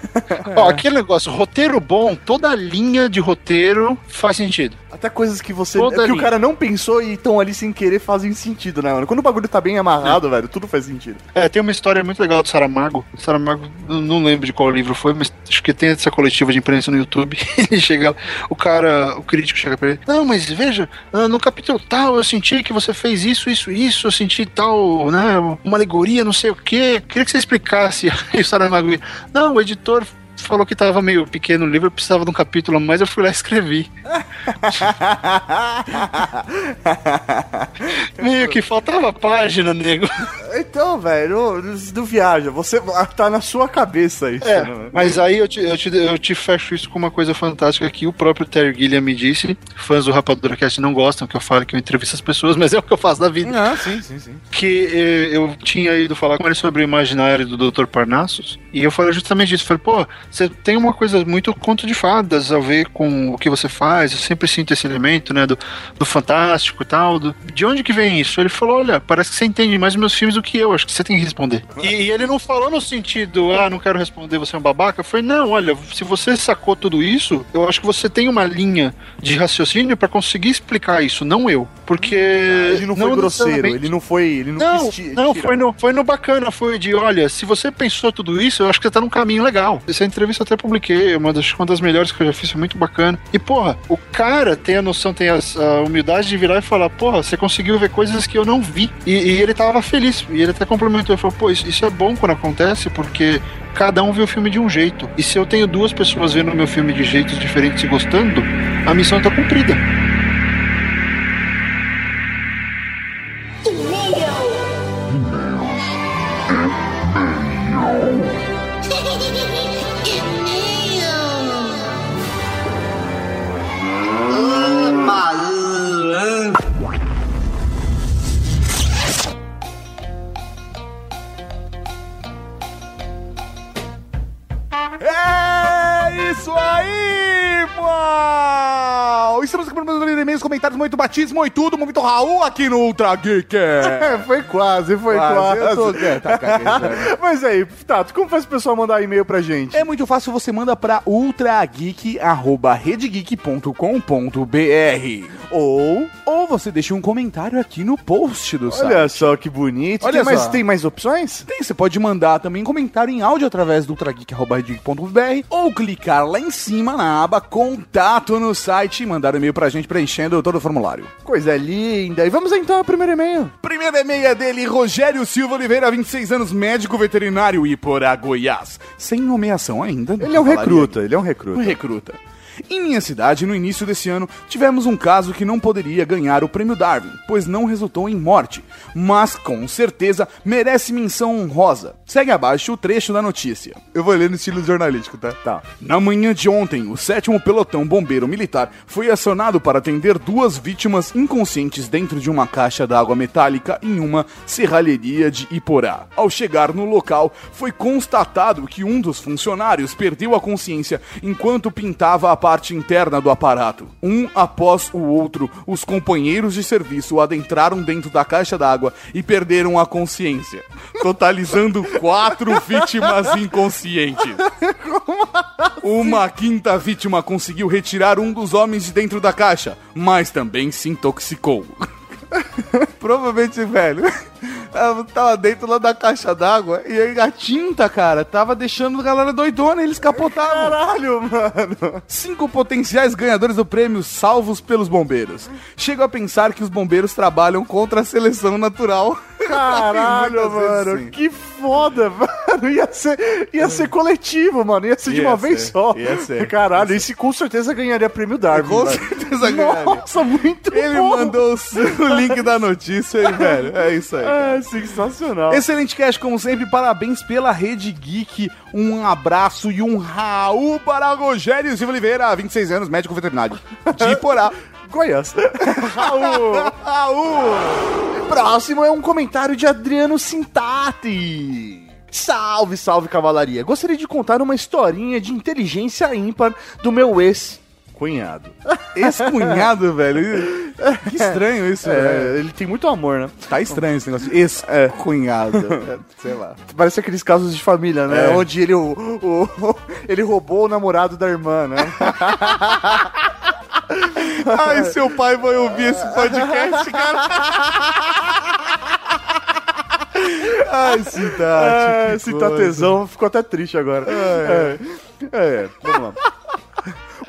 Ó, aquele negócio, roteiro bom, toda linha de roteiro faz sentido. Até coisas que você. Toda que o cara não pensou e estão ali sem querer fazem sentido, né, mano? Quando o bagulho tá bem amarrado, velho, tudo faz sentido. É, tem uma história muito legal do Saramago. O Saramago, não lembro de qual livro foi, mas acho que tem essa coletiva de imprensa no YouTube. [laughs] ele chega, o cara, o crítico chega pra ele: Não, mas veja, ah, no capítulo tal eu senti que você fez isso, isso, isso, eu senti tal, né, uma alegoria, não sei o quê. Queria que você explicasse. [laughs] Aí o Saramago, não, o editor falou que tava meio pequeno o livro, eu precisava de um capítulo a mais, eu fui lá e escrevi. [laughs] meio que faltava página, nego. Então, velho, não, não viaja. Você tá na sua cabeça isso. É, né? mas aí eu te, eu, te, eu te fecho isso com uma coisa fantástica que o próprio Terry Gilliam me disse. Fãs do Rapadura Cast não gostam que eu fale que eu entrevisto as pessoas, mas é o que eu faço da vida. Ah, sim, sim, sim. Que eh, eu tinha ido falar com ele sobre o imaginário do Dr. Parnassus, e eu falei justamente isso. Falei, pô, você tem uma coisa muito conto de fadas a ver com o que você faz, eu sempre sinto esse elemento, né, do, do fantástico e tal. do- de onde que vem isso? Ele falou, olha, parece que você entende mais meus filmes do que eu, acho que você tem que responder. E, e ele não falou no sentido, ah, não quero responder, você é um babaca. Eu falei, não, olha, se você sacou tudo isso, eu acho que você tem uma linha de raciocínio pra conseguir explicar isso, não eu. Porque. Ele não foi grosseiro, ele não foi. Ele não, não, não foi, no, foi no bacana, foi de, olha, se você pensou tudo isso, eu acho que você tá num caminho legal. Essa entrevista eu até publiquei, é uma das, uma das melhores que eu já fiz, foi muito bacana. E, porra, o cara tem a noção, tem as- a, humildade de virar e falar, porra, você conseguiu ver coisas que eu não vi. E, e ele tava feliz, e ele até complementou, ele falou, pô, isso, isso é bom quando acontece, porque cada um vê o filme de um jeito. E se eu tenho duas pessoas vendo o meu filme de jeitos diferentes e gostando, a missão tá cumprida. Muito batismo e tudo, muito Raul aqui no Ultra Geek. [laughs] É, foi quase, foi Quase, quase. tô- é, tá caguejando. [laughs] Mas aí, Tato, como faz o pessoal mandar e-mail pra gente? É muito fácil, você manda pra ultrageek.redgeek.com.br ou, ou você deixa um comentário aqui no post do site. Olha só que bonito. Olha só. tem mais opções? Tem, você pode mandar também comentário em áudio através do ultrageek.br ou clicar lá em cima na aba contato no site e mandar um e-mail pra gente preenchendo todo o formulário. Coisa linda. E vamos então ao primeiro e-mail. Primeiro e-mail é dele, Rogério Silva Oliveira, 26 anos, médico veterinário Iporá, Goiás. Sem nomeação ainda. Ele é um recruta, ele é um recruta. Um recruta. Em minha cidade, no início desse ano, tivemos um caso que não poderia ganhar o prêmio Darwin, pois não resultou em morte, mas com certeza merece menção honrosa. Segue abaixo o trecho da notícia. Eu vou ler no estilo jornalístico, tá? Tá. Na manhã de ontem, o sétimo pelotão bombeiro militar foi acionado para atender duas vítimas inconscientes dentro de uma caixa d'água metálica em uma serralheria de Iporá. Ao chegar no local, foi constatado que um dos funcionários perdeu a consciência enquanto pintava a parte interna do aparato. Um após o outro, os companheiros de serviço adentraram dentro da caixa d'água e perderam a consciência, totalizando quatro vítimas inconscientes. Uma quinta vítima conseguiu retirar um dos homens de dentro da caixa, mas também se intoxicou. Provavelmente, velho, tava- tava dentro lá da caixa d'água e aí a tinta, cara, tava deixando a galera doidona e eles capotavam. Caralho, mano. Cinco potenciais ganhadores do prêmio salvos pelos bombeiros. Chego a pensar que os bombeiros trabalham contra a seleção natural. [laughs] Caralho, mano. sim. Que foda, [laughs] mano. Ia ser, ia ser coletivo, mano. Ia ser de Ia uma vez ser, só. ia ser. Caralho, esse com certeza ganharia prêmio Darwin. Com velho. certeza ganharia. Nossa, muito Ele bom. mandou o, [laughs] link da notícia aí, velho. É isso aí. É sensacional. Excelente cast, como sempre. Parabéns pela Rede Geek. Um abraço e um Raul para Rogério Silva Oliveira, 26 anos, médico veterinário. De [laughs] Porá. Goiás. Raul! [laughs] Raul! Próximo é um comentário de Adriano Sintati. Salve, salve, cavalaria. Gostaria de contar uma historinha de inteligência ímpar do meu ex. Cunhado. [laughs] Ex-cunhado, velho. Que estranho isso, É, velho. ele tem muito amor, né? Tá estranho esse negócio. Ex-cunhado. É, [laughs] Sei lá. Parece aqueles casos de família, né? É. Onde ele, o, o- [laughs] ele roubou o namorado da irmã, né? Ai, seu pai vai ouvir esse podcast, cara. Ai, Cidade. É, tatezão ficou até triste agora. É, é, vamos lá.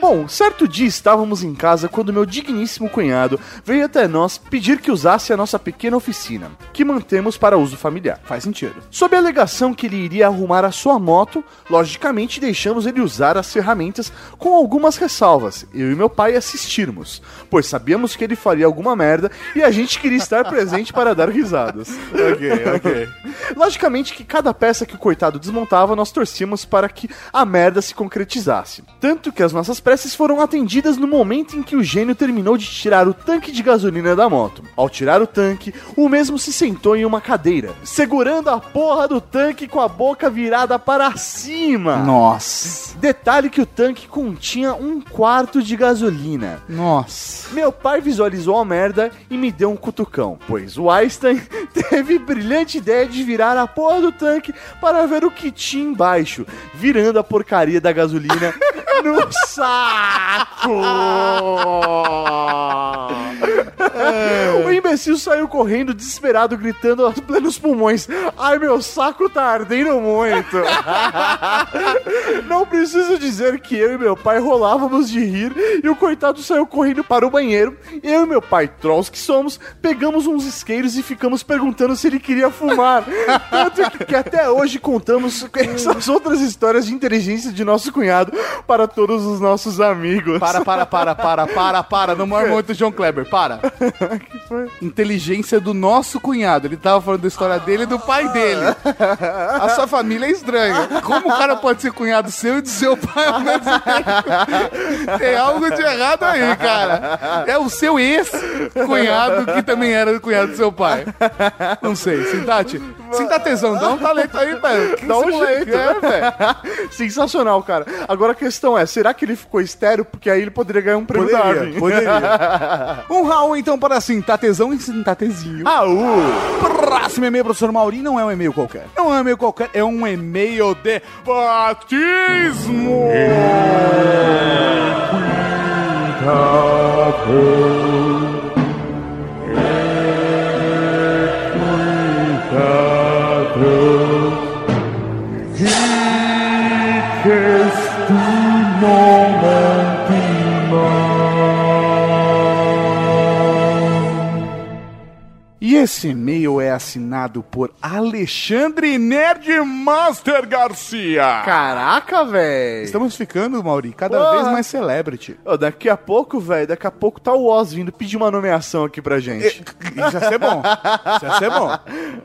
Bom, certo dia estávamos em casa quando meu digníssimo cunhado veio até nós pedir que usasse a nossa pequena oficina, que mantemos para uso familiar. Faz sentido. Sob a alegação que ele iria arrumar a sua moto, logicamente deixamos ele usar as ferramentas com algumas ressalvas, eu e meu pai assistirmos, pois sabíamos que ele faria alguma merda e a gente queria estar [laughs] presente para dar risadas. Ok, ok. [laughs] Logicamente que cada peça que o coitado desmontava, nós torcíamos para que a merda se concretizasse. Tanto que as nossas preces foram atendidas no momento em que o gênio terminou de tirar o tanque de gasolina da moto. Ao tirar o tanque, o mesmo se sentou em uma cadeira, segurando a porra do tanque com a boca virada para cima. Nossa. Detalhe que o tanque continha um quarto de gasolina. Nossa. Meu pai visualizou a merda e me deu um cutucão, pois o Einstein [laughs] teve brilhante ideia de virar a porra do tanque para ver o que tinha embaixo, virando a porcaria da gasolina [laughs] no saco. [laughs] O imbecil saiu correndo, desesperado, gritando aos plenos pulmões: Ai, meu saco tá ardendo muito. [laughs] Não preciso dizer que eu e meu pai rolávamos de rir e o coitado saiu correndo para o banheiro. Eu e meu pai, trolls que somos, pegamos uns isqueiros e ficamos perguntando se ele queria fumar. Tanto que até hoje contamos essas outras histórias de inteligência de nosso cunhado para todos os nossos amigos. Para, para, para, para, para, para. Não morre muito John Kleber, para. [laughs] Inteligência do nosso cunhado. Ele tava falando da história dele e do pai dele. A sua família é estranha. Como o cara pode ser cunhado seu e do seu pai ao mesmo tempo? Tem algo de errado aí, cara. É o seu ex-cunhado que também era cunhado do seu pai. Não sei. Sintate? Sinta tesão. Dá um talento aí, velho. [laughs] Dá um jeito, é, né, velho? Sensacional, cara. Agora a questão é, será que ele ficou estéreo? Porque aí ele poderia ganhar um prêmio Poderia, Darwin. poderia. [laughs] Um Raul, então, para Sintatezão e Sintatezinho. Raul! Próximo e-mail, professor Mauri, não é um e-mail qualquer. Não é um e-mail qualquer, é um e-mail de batismo. E esse e-mail é assinado por Alexandre Nerdmaster Garcia. Caraca, velho. Estamos ficando, Mauri, cada Porra. vez mais celebrity. Ô, daqui a pouco, velho, daqui a pouco tá o Oz vindo pedir uma nomeação aqui pra gente. Isso ia ser bom. Isso ia ser bom.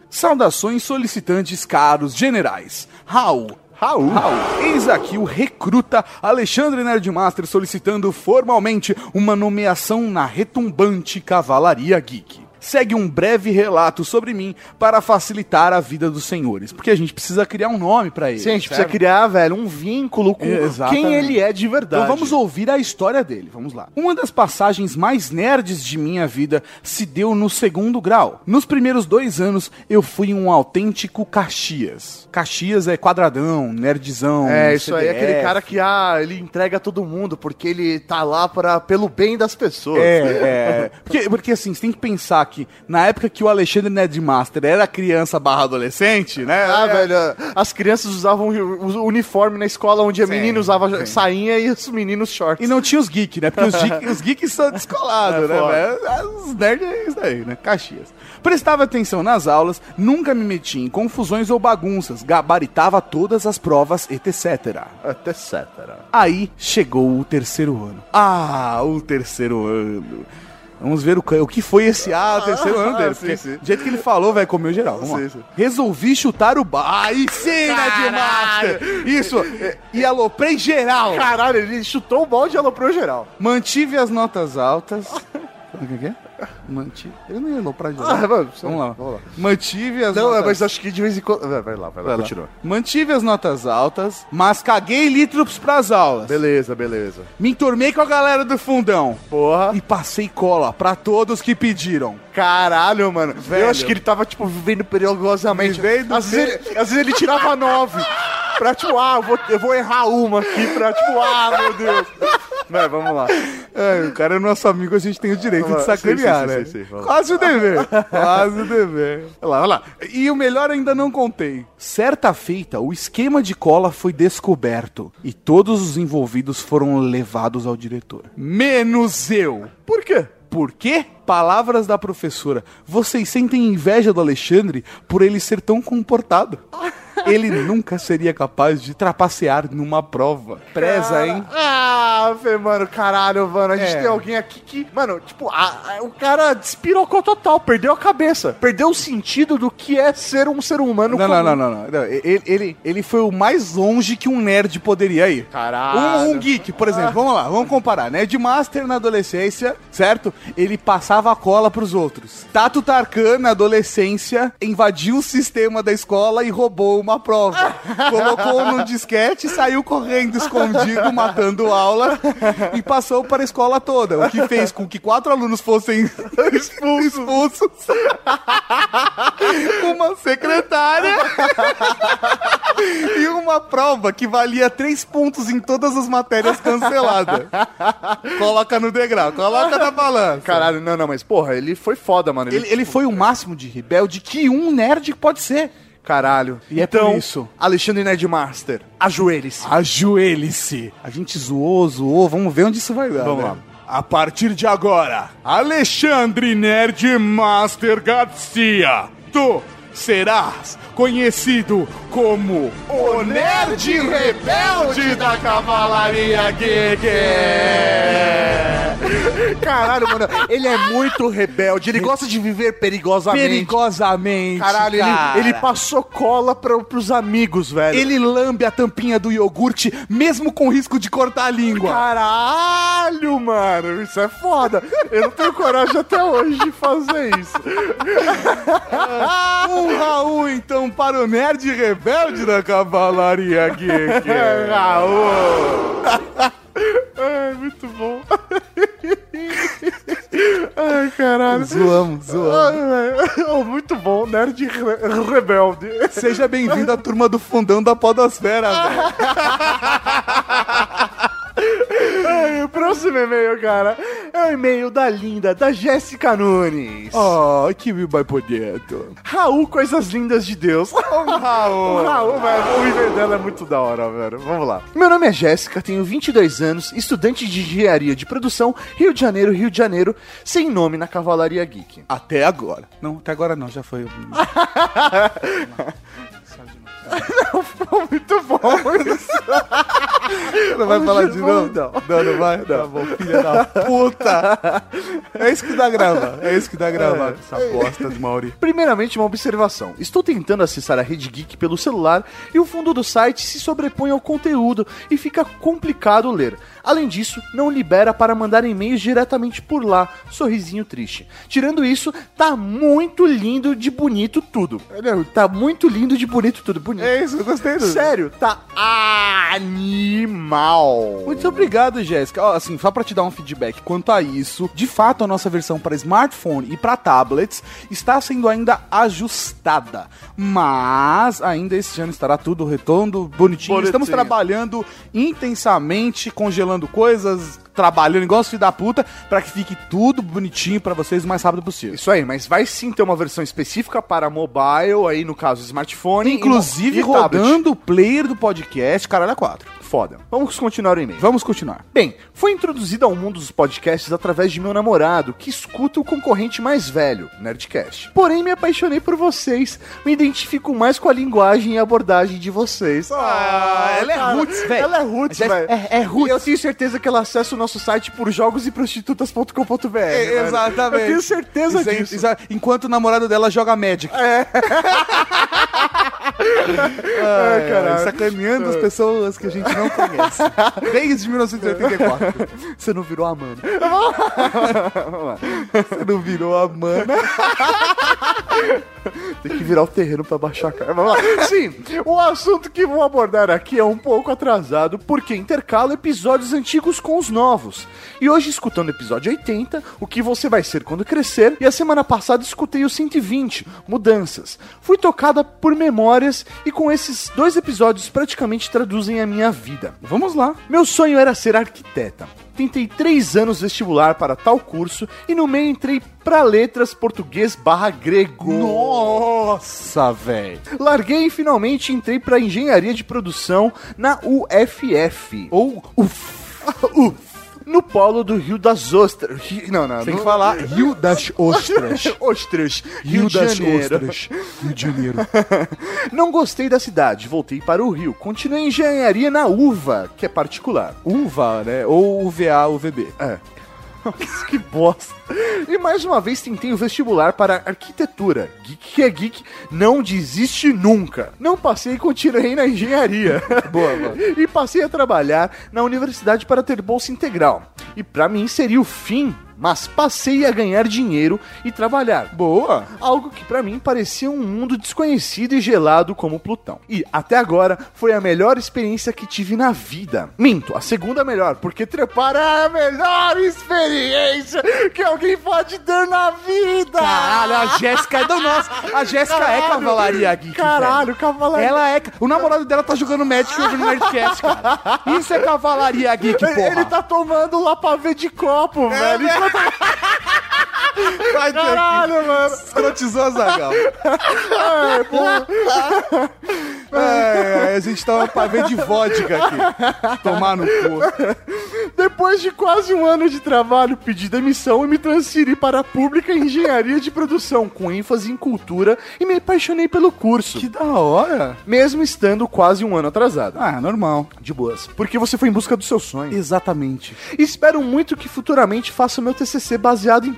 Saudações solicitantes caros generais. Raul. Raul. Raul. Eis aqui o recruta Alexandre Nerdmaster solicitando formalmente uma nomeação na retumbante Cavalaria Geek. Segue um breve relato sobre mim para facilitar a vida dos senhores, porque a gente precisa criar um nome pra ele. Sim, a gente precisa criar, velho, um vínculo com Exatamente. quem ele é de verdade. Então vamos ouvir a história dele. Vamos lá. Uma das passagens mais nerds de minha vida se deu no segundo grau. Nos primeiros dois anos, eu fui um autêntico Caxias. Caxias é quadradão, nerdzão. É, isso aí é CDF. aquele cara que, ah, ele entrega todo mundo porque ele tá lá pra, pelo bem das pessoas. É, é. Porque, porque assim, você tem que pensar que na época que o Alexandre Nerdmaster era criança barra adolescente, né? Ah, é, velho, as crianças usavam o uniforme na escola onde a Sim, menina usava sim. sainha e os meninos shorts. E não tinha os geeks, né? Porque os geeks, [laughs] os geeks são descolados, É, né? velho? Os nerds é isso aí, né? Caxias. Prestava atenção nas aulas, nunca me metia em confusões ou bagunças, gabaritava todas as provas, etc. Etc. Aí chegou o terceiro ano. Ah, o terceiro ano. Vamos ver o, o que foi esse ah, terceiro ano dele. [laughs] sim, sim. Do jeito que ele falou, vai comeu geral. Vamos Sim. Resolvi chutar o bar. Aí sim, Nerdmaster! Isso! E aloprei geral! Caralho, ele chutou o balde e aloprou geral. Mantive as notas altas. [laughs] O que que é? Mantive. Eu não ia aloprar geral. Ah, vamos, vamos, lá. vamos lá. Mantive as Não, notas... mas acho que de vez em quando... Vai, lá, vai lá, Vai lá. continua. Mantive as notas altas, mas caguei litros pras aulas. Beleza, beleza. Me entormei com a galera do fundão. Porra. E passei cola pra todos que pediram. Caralho, mano. Velho. Eu acho que ele tava, tipo, vivendo perigosamente. Vivendo às, vezes ele, às vezes ele tirava nove. Pra, tipo, ah, eu vou, eu vou errar uma aqui pra, tipo, ah, meu Deus. Vai, vamos lá. É, o cara é nosso amigo, a gente tem o direito Vamos de sacanear, sim, sim, né? sim. Quase o dever. [laughs] Quase o dever. Olha lá, olha lá. E o melhor ainda não contei. Certa feita, o esquema de cola foi descoberto e todos os envolvidos foram levados ao diretor. Menos eu. Por quê? Por quê? Palavras da professora. Vocês sentem inveja do Alexandre por ele ser tão comportado. [laughs] Ele nunca seria capaz de trapacear numa prova. Preza, hein? Ah, mano, caralho, mano. A gente É. tem alguém aqui que. Mano, tipo, a- a- o cara despirocou total, perdeu a cabeça. Perdeu o sentido do que é ser um ser humano Não, não, comum. não, não, não. Não, Ele, ele, ele foi o mais longe que um nerd poderia ir. Caralho. Um, um geek, por exemplo, vamos lá, vamos comparar. Nerdmaster na adolescência, certo? Ele passava a cola pros outros. Tato Tarkan, na adolescência, invadiu o sistema da escola e roubou uma prova. Colocou no disquete saiu correndo escondido, matando aula e passou para a escola toda. O que fez com que quatro alunos fossem [laughs] expulsos. uma secretária e uma prova que valia três pontos em todas as matérias canceladas. Coloca no degrau, coloca na balança. Caralho, não, não, mas porra, ele foi foda, mano. Ele, ele foi o máximo de rebelde que um nerd pode ser. Caralho. E é então, por isso. Alexandre Nerdmaster, ajoelhe-se. Ajoelhe-se. A gente zoou, zoou, vamos ver onde isso vai dar. Vamos né? lá. A partir de agora, Alexandre Nerd Master Garcia, tu serás conhecido como o Nerd Rebelde da Cavalaria Geek. Caralho, mano, ele é muito rebelde. Ele gosta de viver perigosamente. Perigosamente. Caralho, ele, cara. ele passou cola pra, pros amigos, velho. Ele lambe a tampinha do iogurte, mesmo com risco de cortar a língua. Caralho, mano, isso é foda. Eu não tenho coragem até hoje de fazer isso. [laughs] [laughs] Um Raul, então, para o nerd rebelde da Cavalaria Geek. [laughs] Raul. [laughs] Ai, muito bom. [laughs] Ai, caralho. Zoamos, zoamos. Oh, muito bom, nerd re- rebelde. Seja bem-vindo à turma do fundão da podosfera, velho. Ai, o próximo e-mail, cara, é e-mail da linda, da Jéssica Nunes. Oh, que vai dentro. Raul, coisas lindas de Deus. Oh, Raul. [laughs] O Raul, velho, o e-mail dela é muito da hora, velho. Vamos lá. Meu nome é Jéssica, tenho 22 anos, estudante de engenharia de produção, Rio de Janeiro, Rio de Janeiro, sem nome na Cavalaria Geek. Até agora. Não, até agora não, já foi. [laughs] [laughs] Não, ficou muito bom isso. Não vai falar de novo? Não, não vai? Tá bom, filha da puta. É isso que dá gravar. É isso que dá gravar com essa bosta de Mauri. Primeiramente, uma observação. Estou tentando acessar a Rede Geek pelo celular e o fundo do site se sobrepõe ao conteúdo e fica complicado ler. Além disso, não libera para mandar e-mails diretamente por lá. Sorrisinho triste. Tirando isso, tá muito lindo de bonito tudo. Não, Tá muito lindo de bonito tudo. Bonito. É isso, eu gostei do. Sério, tá animal. Muito obrigado, Jéssica. Ó, Assim, só pra te dar um feedback quanto a isso, de fato a nossa versão para smartphone e para tablets está sendo ainda ajustada. Mas ainda esse ano estará tudo redondo, bonitinho. Bonitinho. Estamos trabalhando intensamente, congelando coisas, trabalhando igual os filhos da puta, pra que fique tudo bonitinho pra vocês o mais rápido possível. Isso aí, mas vai sim ter uma versão específica para mobile, aí no caso smartphone. Inclusive e e rodando o player do podcast Caralho 4. Foda. Vamos continuar o e-mail. Vamos continuar. Bem, foi introduzido ao mundo dos podcasts através de meu namorado, que escuta o concorrente mais velho, Nerdcast. Porém, me apaixonei por vocês, me identifico mais com a linguagem e abordagem de vocês. Ah, ela é roots, velho. Ela é roots, É- velho. é- é roots. E eu tenho certeza que ela acessa o nosso site por jogoseprostitutas.com.br. É, velho. exatamente. Eu tenho certeza Isso disso. enquanto o namorado dela joga Magic. É. [laughs] Ai, caralho. Sacaneando as pessoas que a gente não conhece. Desde 1984. Você não virou a mana. Você não virou a mana. Tem que virar o terreno pra baixar a cara. Vamos lá. Sim, o assunto que vou abordar aqui é um pouco atrasado, porque intercala episódios antigos com os novos. E hoje, escutando o episódio 80, o que você vai ser quando crescer, e a semana passada escutei o 120, mudanças. Fui tocada por memórias e com esses dois episódios praticamente traduzem a minha vida. Vamos lá. Meu sonho era ser arquiteta. tentei três anos vestibular para tal curso e no meio entrei para letras português barra grego. Nossa, velho. Larguei e finalmente entrei para engenharia de produção na UFF. Ou UF. UF. No polo do Rio das Ostras. Não, não. Tem que falar [laughs] Rio das Ostras. [laughs] Ostras. Rio de das Janeiro. Ostras. Rio de Janeiro. [laughs] Não gostei da cidade, voltei para o Rio. Continuei engenharia na UVA, que é particular. UVA, né? Ou UVA, UVB. É. [laughs] Que bosta. E mais uma vez tentei o vestibular para arquitetura. Geek que é geek, não desiste nunca. Não passei e continuei na engenharia. [laughs] Boa, boa. E passei a trabalhar na universidade para ter bolsa integral. E para mim seria o fim, mas passei a ganhar dinheiro e trabalhar. Boa. Algo que pra mim parecia um mundo desconhecido e gelado como Plutão. E até agora foi a melhor experiência que tive na vida. Minto, a segunda melhor, porque trepar é a melhor experiência que alguém pode ter na vida. Caralho, a Jéssica é do nosso. A Jéssica é. Cavalaria Geek. Caralho, velho. Cavalaria. Ela é. O namorado dela tá jogando Magic no Nerdcast, cara. Isso é Cavalaria Geek, porra. Ele tá tomando lá pra ver de copo, velho. Enquanto- time. [laughs] Vai ter Caralho, mano. Escrotizou a Zagal. É, pô. É, a gente tava pra ver de vodka aqui. Tomar no cu. Depois de quase um ano de trabalho, pedi demissão e me transferi para a pública engenharia de produção, com ênfase em cultura, e me apaixonei pelo curso. Que da hora. Mesmo estando quase um ano atrasado. Ah, normal. De boas. Porque você foi em busca do seu sonho. Exatamente. Espero muito que futuramente faça o meu TCC baseado em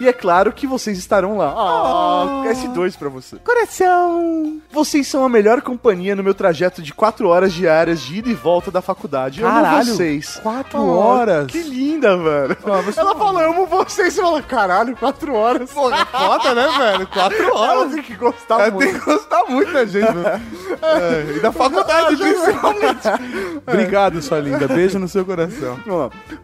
E é claro que vocês estarão lá. Ah, S2 pra você. Coração. Vocês são a melhor companhia no meu trajeto de 4 horas diárias de ida e volta da faculdade. Eu amo Caralho, vocês. quatro Oh, horas? Que linda, velho. Ela fala, eu amo vocês. Você fala, caralho, 4 horas. Pô, é foda, né, velho? Quatro Ela horas. tem que gostar É, muito. tem que gostar muito da gente, né? [laughs] É, e da faculdade, principalmente. [laughs] Obrigado, sua linda. Beijo no seu coração.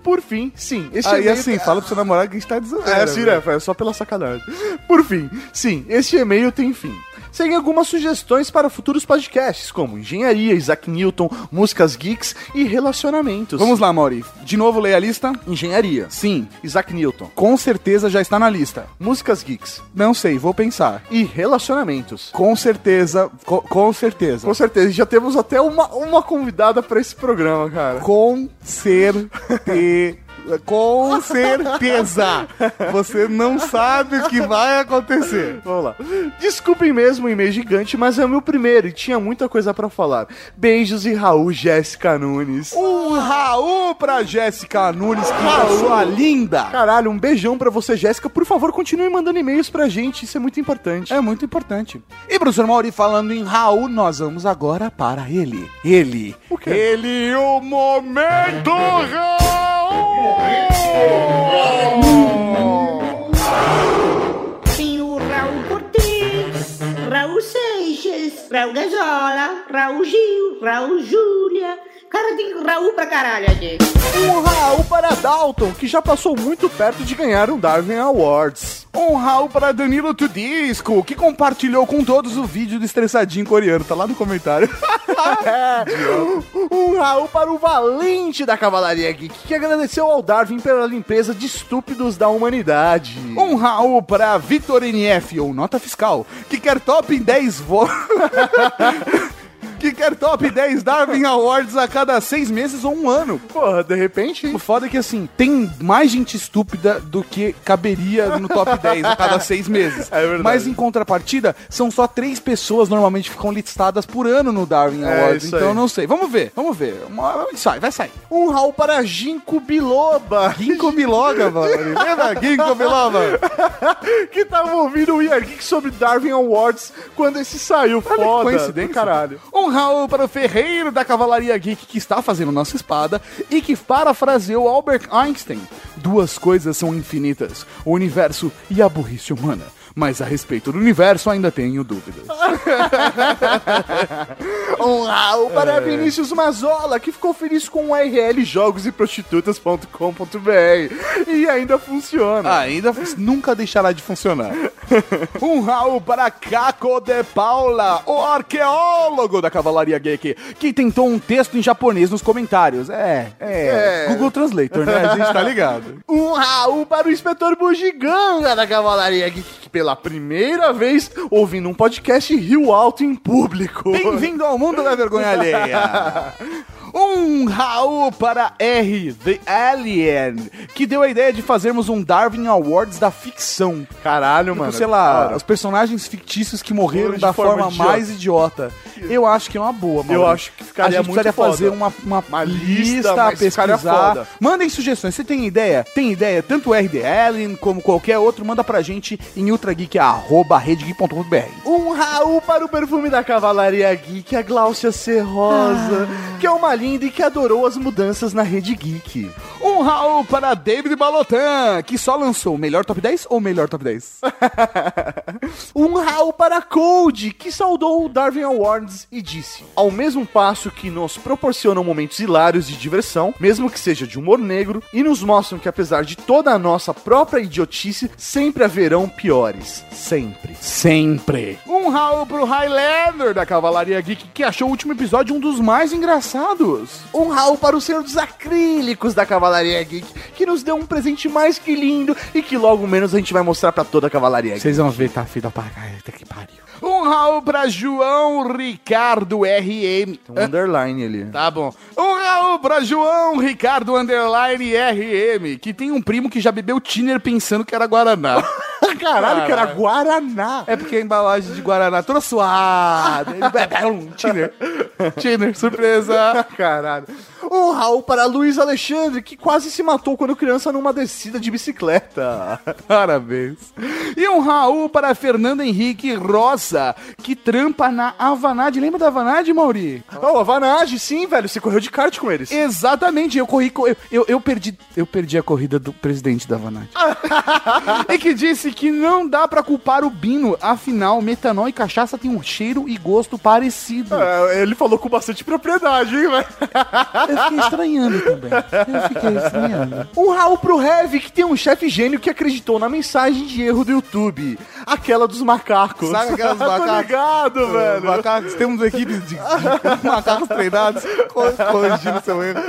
Por fim, sim. Este Aí, e-mail- assim, fala pro seu namorado que a gente tá dizendo. É, sim, né? É só pela sacanagem. Por fim, sim, este e-mail tem fim. Seguem algumas sugestões para futuros podcasts, como engenharia, Isaac Newton, músicas geeks e relacionamentos. Vamos lá, Mauri. De novo, leia a lista. Engenharia, Sim, Isaac Newton, com certeza já está na lista. músicas geeks Não sei, vou pensar. e relacionamentos. Com certeza, co- com certeza. Com certeza, já temos até uma, uma convidada para esse programa, cara. Com certeza. [laughs] Com certeza. Você não sabe o que vai acontecer. Vamos lá. Desculpem mesmo o e-mail gigante, mas é o meu primeiro e tinha muita coisa pra falar. Beijos e Raul Jéssica Nunes. Um Raul pra Jéssica Nunes, que Raul. é sua linda. Caralho, um beijão pra você, Jéssica. Por favor, continue mandando e-mails pra gente, isso é muito importante. É muito importante. E professor Mauri, falando em Raul, nós vamos agora para ele. Ele. O quê? Ele, o momento Raul! Tem o Raul Cortez, Raul Seixas, Raul Gazola, Raul Gil, Raul Júlia. Cara, tem Raul pra caralho aqui. Um Raul para Dalton, que já passou muito perto de ganhar um Darwin Awards. Um Raul para Danilo Tudisco, que compartilhou com todos o vídeo do estressadinho coreano. Tá lá no comentário. [laughs] um Raul para o Valente da Cavalaria Geek, que agradeceu ao Darwin pela limpeza de estúpidos da humanidade. Um Raul para Vitor NF, ou nota fiscal, que quer top 10 vo... [laughs] que quer top 10 Darwin Awards a cada seis meses ou um ano. Porra, de repente. O foda é que, assim, tem mais gente estúpida do que caberia no top 10 a cada seis meses. [laughs] É verdade. Mas, em contrapartida, são só três pessoas normalmente ficam listadas por ano no Darwin É, Awards. então, aí. não sei. Vamos ver, vamos ver. Uma sai, vai sair. Um Raul para Ginkgo Biloba. Ginkgo Biloga, [laughs] mano. Lembra? Ginkgo Biloba. [laughs] que tava ouvindo o Geek sobre Darwin Awards quando esse saiu. Olha que Foda. coincidência. Caralho. Um Raul para o Ferreiro da Cavalaria Geek que está fazendo nossa espada e que parafraseou Albert Einstein. Duas coisas são infinitas: o universo e a burrice humana. Mas a respeito do universo ainda tenho dúvidas. [laughs] Um Raul para Vinícius Mazola, que ficou feliz com o URL jogos e prostitutas.com.br. E ainda funciona. Ainda nunca deixará de funcionar. [laughs] Um Raul para Caco de Paula, o arqueólogo da Cavalaria Geek, que tentou um texto em japonês nos comentários. É, é, É. Google Translator, né? A gente tá ligado. [laughs] Um Raul para o inspetor Bugiganga da Cavalaria Geek, que pela primeira vez ouvindo um podcast Rio Alto em público. Bem-vindo ao mundo da vergonha alheia. [laughs] Um Raul para R, The Alien, que deu a ideia de fazermos um Darwin Awards da ficção. Caralho, Tipo, mano. sei lá, da hora. os personagens fictícios que morreram de da forma forma, idiota. mais idiota. Eu acho que é uma boa, Eu Maurício. acho que ficaria A gente muito precisaria foda. fazer uma, uma, Uma lista, lista, pesquisar. foda. Mandem sugestões. Você tem ideia? Tem ideia? Tanto o RD Alien como qualquer outro, manda pra gente em ultrageek.com.br. Um Raul para o perfume da Cavalaria Geek, a Gláucia Serrosa, que é uma linda que adorou as mudanças na rede geek. Um Raul para David Balotan, que só lançou o melhor top 10 ou melhor top 10? [laughs] Um Raul para Code, que saudou o Darwin Awards e disse: Ao mesmo passo que nos proporcionam momentos hilários de diversão, mesmo que seja de humor negro, e nos mostram que apesar de toda a nossa própria idiotice, sempre haverão piores. Sempre. Sempre. Um Raul pro Highlander da Cavalaria Geek, que achou o último episódio um dos mais engraçados. Um Raul para o Senhor dos Acrílicos da Cavalaria Geek, que nos deu um presente mais que lindo e que logo menos a gente vai mostrar pra toda a Cavalaria Geek. Vocês vão ver, tá filha pra cá, eita que pariu. Um Raul pra João Ricardo RM. Tem um underline ali. Tá bom. Um Raul pra João Ricardo Underline RM, que tem um primo que já bebeu Tiner pensando que era Guaraná. [laughs] [laughs] Caralho, que era Guaraná. É porque a embalagem de Guaraná toda suada. Bebe um Tiner. [laughs] Tiner, surpresa. Caralho. Um Raul para Luiz Alexandre, que quase se matou quando criança numa descida de bicicleta. [laughs] Parabéns. E um Raul para Fernando Henrique Rosa, que trampa na Avanade. Lembra da Avanade, Mauri? Oh, a Vanage, sim, velho. Você correu de kart com eles. Exatamente, eu corri. co- Eu, eu, eu perdi, eu perdi a corrida do presidente da Avanade. e que disse que não dá pra culpar o Bino, afinal, metanol e cachaça têm um cheiro e gosto parecido. É, ele falou com bastante propriedade, hein, velho? Eu fiquei estranhando também. Eu fiquei estranhando. Um Raul pro Heavy, que tem um chefe gênio que acreditou na mensagem de erro do YouTube. Aquela dos macacos. Sabe aquelas [laughs] Tô macacos? ligado, velho. Macacos, temos equipes de, de [laughs] macacos treinados co- corrigindo seu erro.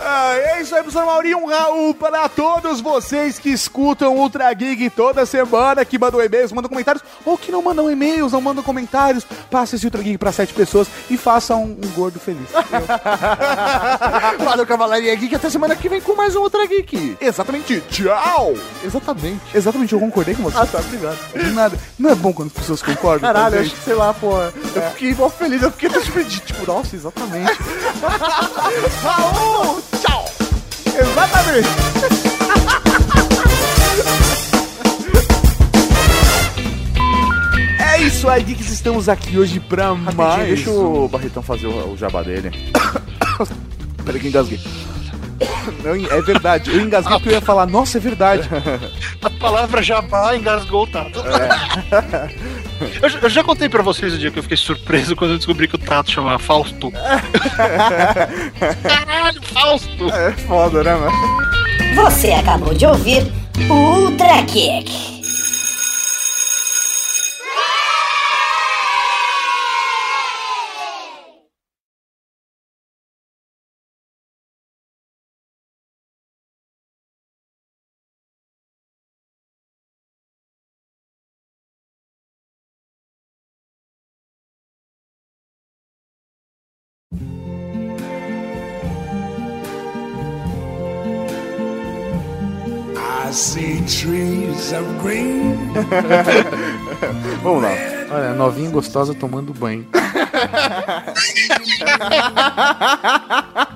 Ah, é isso aí, professor Mauri. Um Raul para todos vocês que escutam Ultra Geek toda semana, que mandam e-mails, mandam comentários, ou que não mandam e-mails, não mandam comentários. Passe esse Ultra Geek para sete pessoas e faça um, um gordo feliz. [laughs] Valeu, Cavalaria Geek. Até semana que vem com mais um Ultra Geek. Exatamente. Tchau! Exatamente. Exatamente, eu concordei com você. Ah, tá, obrigado. Nada. Não é bom quando as pessoas concordam. Caralho, acho que, sei lá, pô. Eu fiquei mó feliz, eu fiquei surpreendido. Tipo, nossa, exatamente. [laughs] Raul! Tchau! Exatamente! É isso aí, Geeks. Estamos aqui hoje pra mais. Rapidinho, deixa o Barretão fazer o, o jabá dele. [coughs] Peraí que eu engasguei. [coughs] Não, é verdade, eu engasguei porque eu ia falar, nossa, é verdade. [laughs] A palavra jabá engasgou o Tato. [laughs] Eu, já- eu já contei pra vocês o dia que eu fiquei surpreso quando eu descobri que o Tato chamava Fausto. [laughs] Caralho, Fausto! É foda, né, mano? Você acabou de ouvir o Ultra Kick. Trees of green. [laughs] Vamos lá. Olha, novinha gostosa tomando banho. [laughs]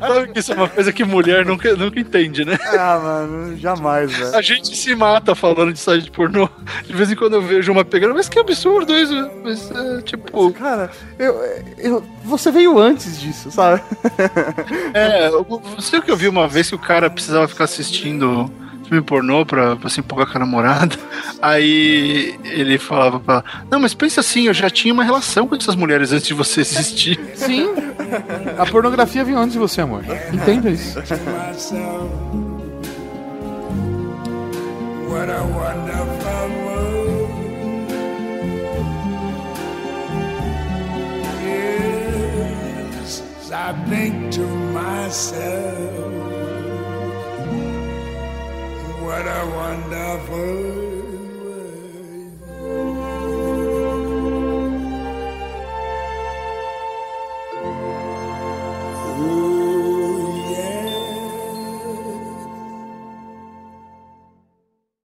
Sabe que isso é uma coisa que mulher nunca, nunca entende, né? Ah, mano, jamais, velho. A gente se mata falando de site pornô. De vez em quando eu vejo uma pegando, mas que absurdo isso. Mas, é, tipo. Cara, eu, eu, você veio antes disso, sabe? É, eu- você que eu vi uma vez que o cara precisava ficar assistindo filme pornô pra, pra se empolgar com a namorada. [laughs] Aí ele falava pra ela, não, mas pensa assim, eu já tinha uma relação com essas mulheres antes de você existir. [laughs] Sim. A pornografia veio antes de você, amor. Entenda isso. What a wonderful world. Yes, I think to myself. What a wonderful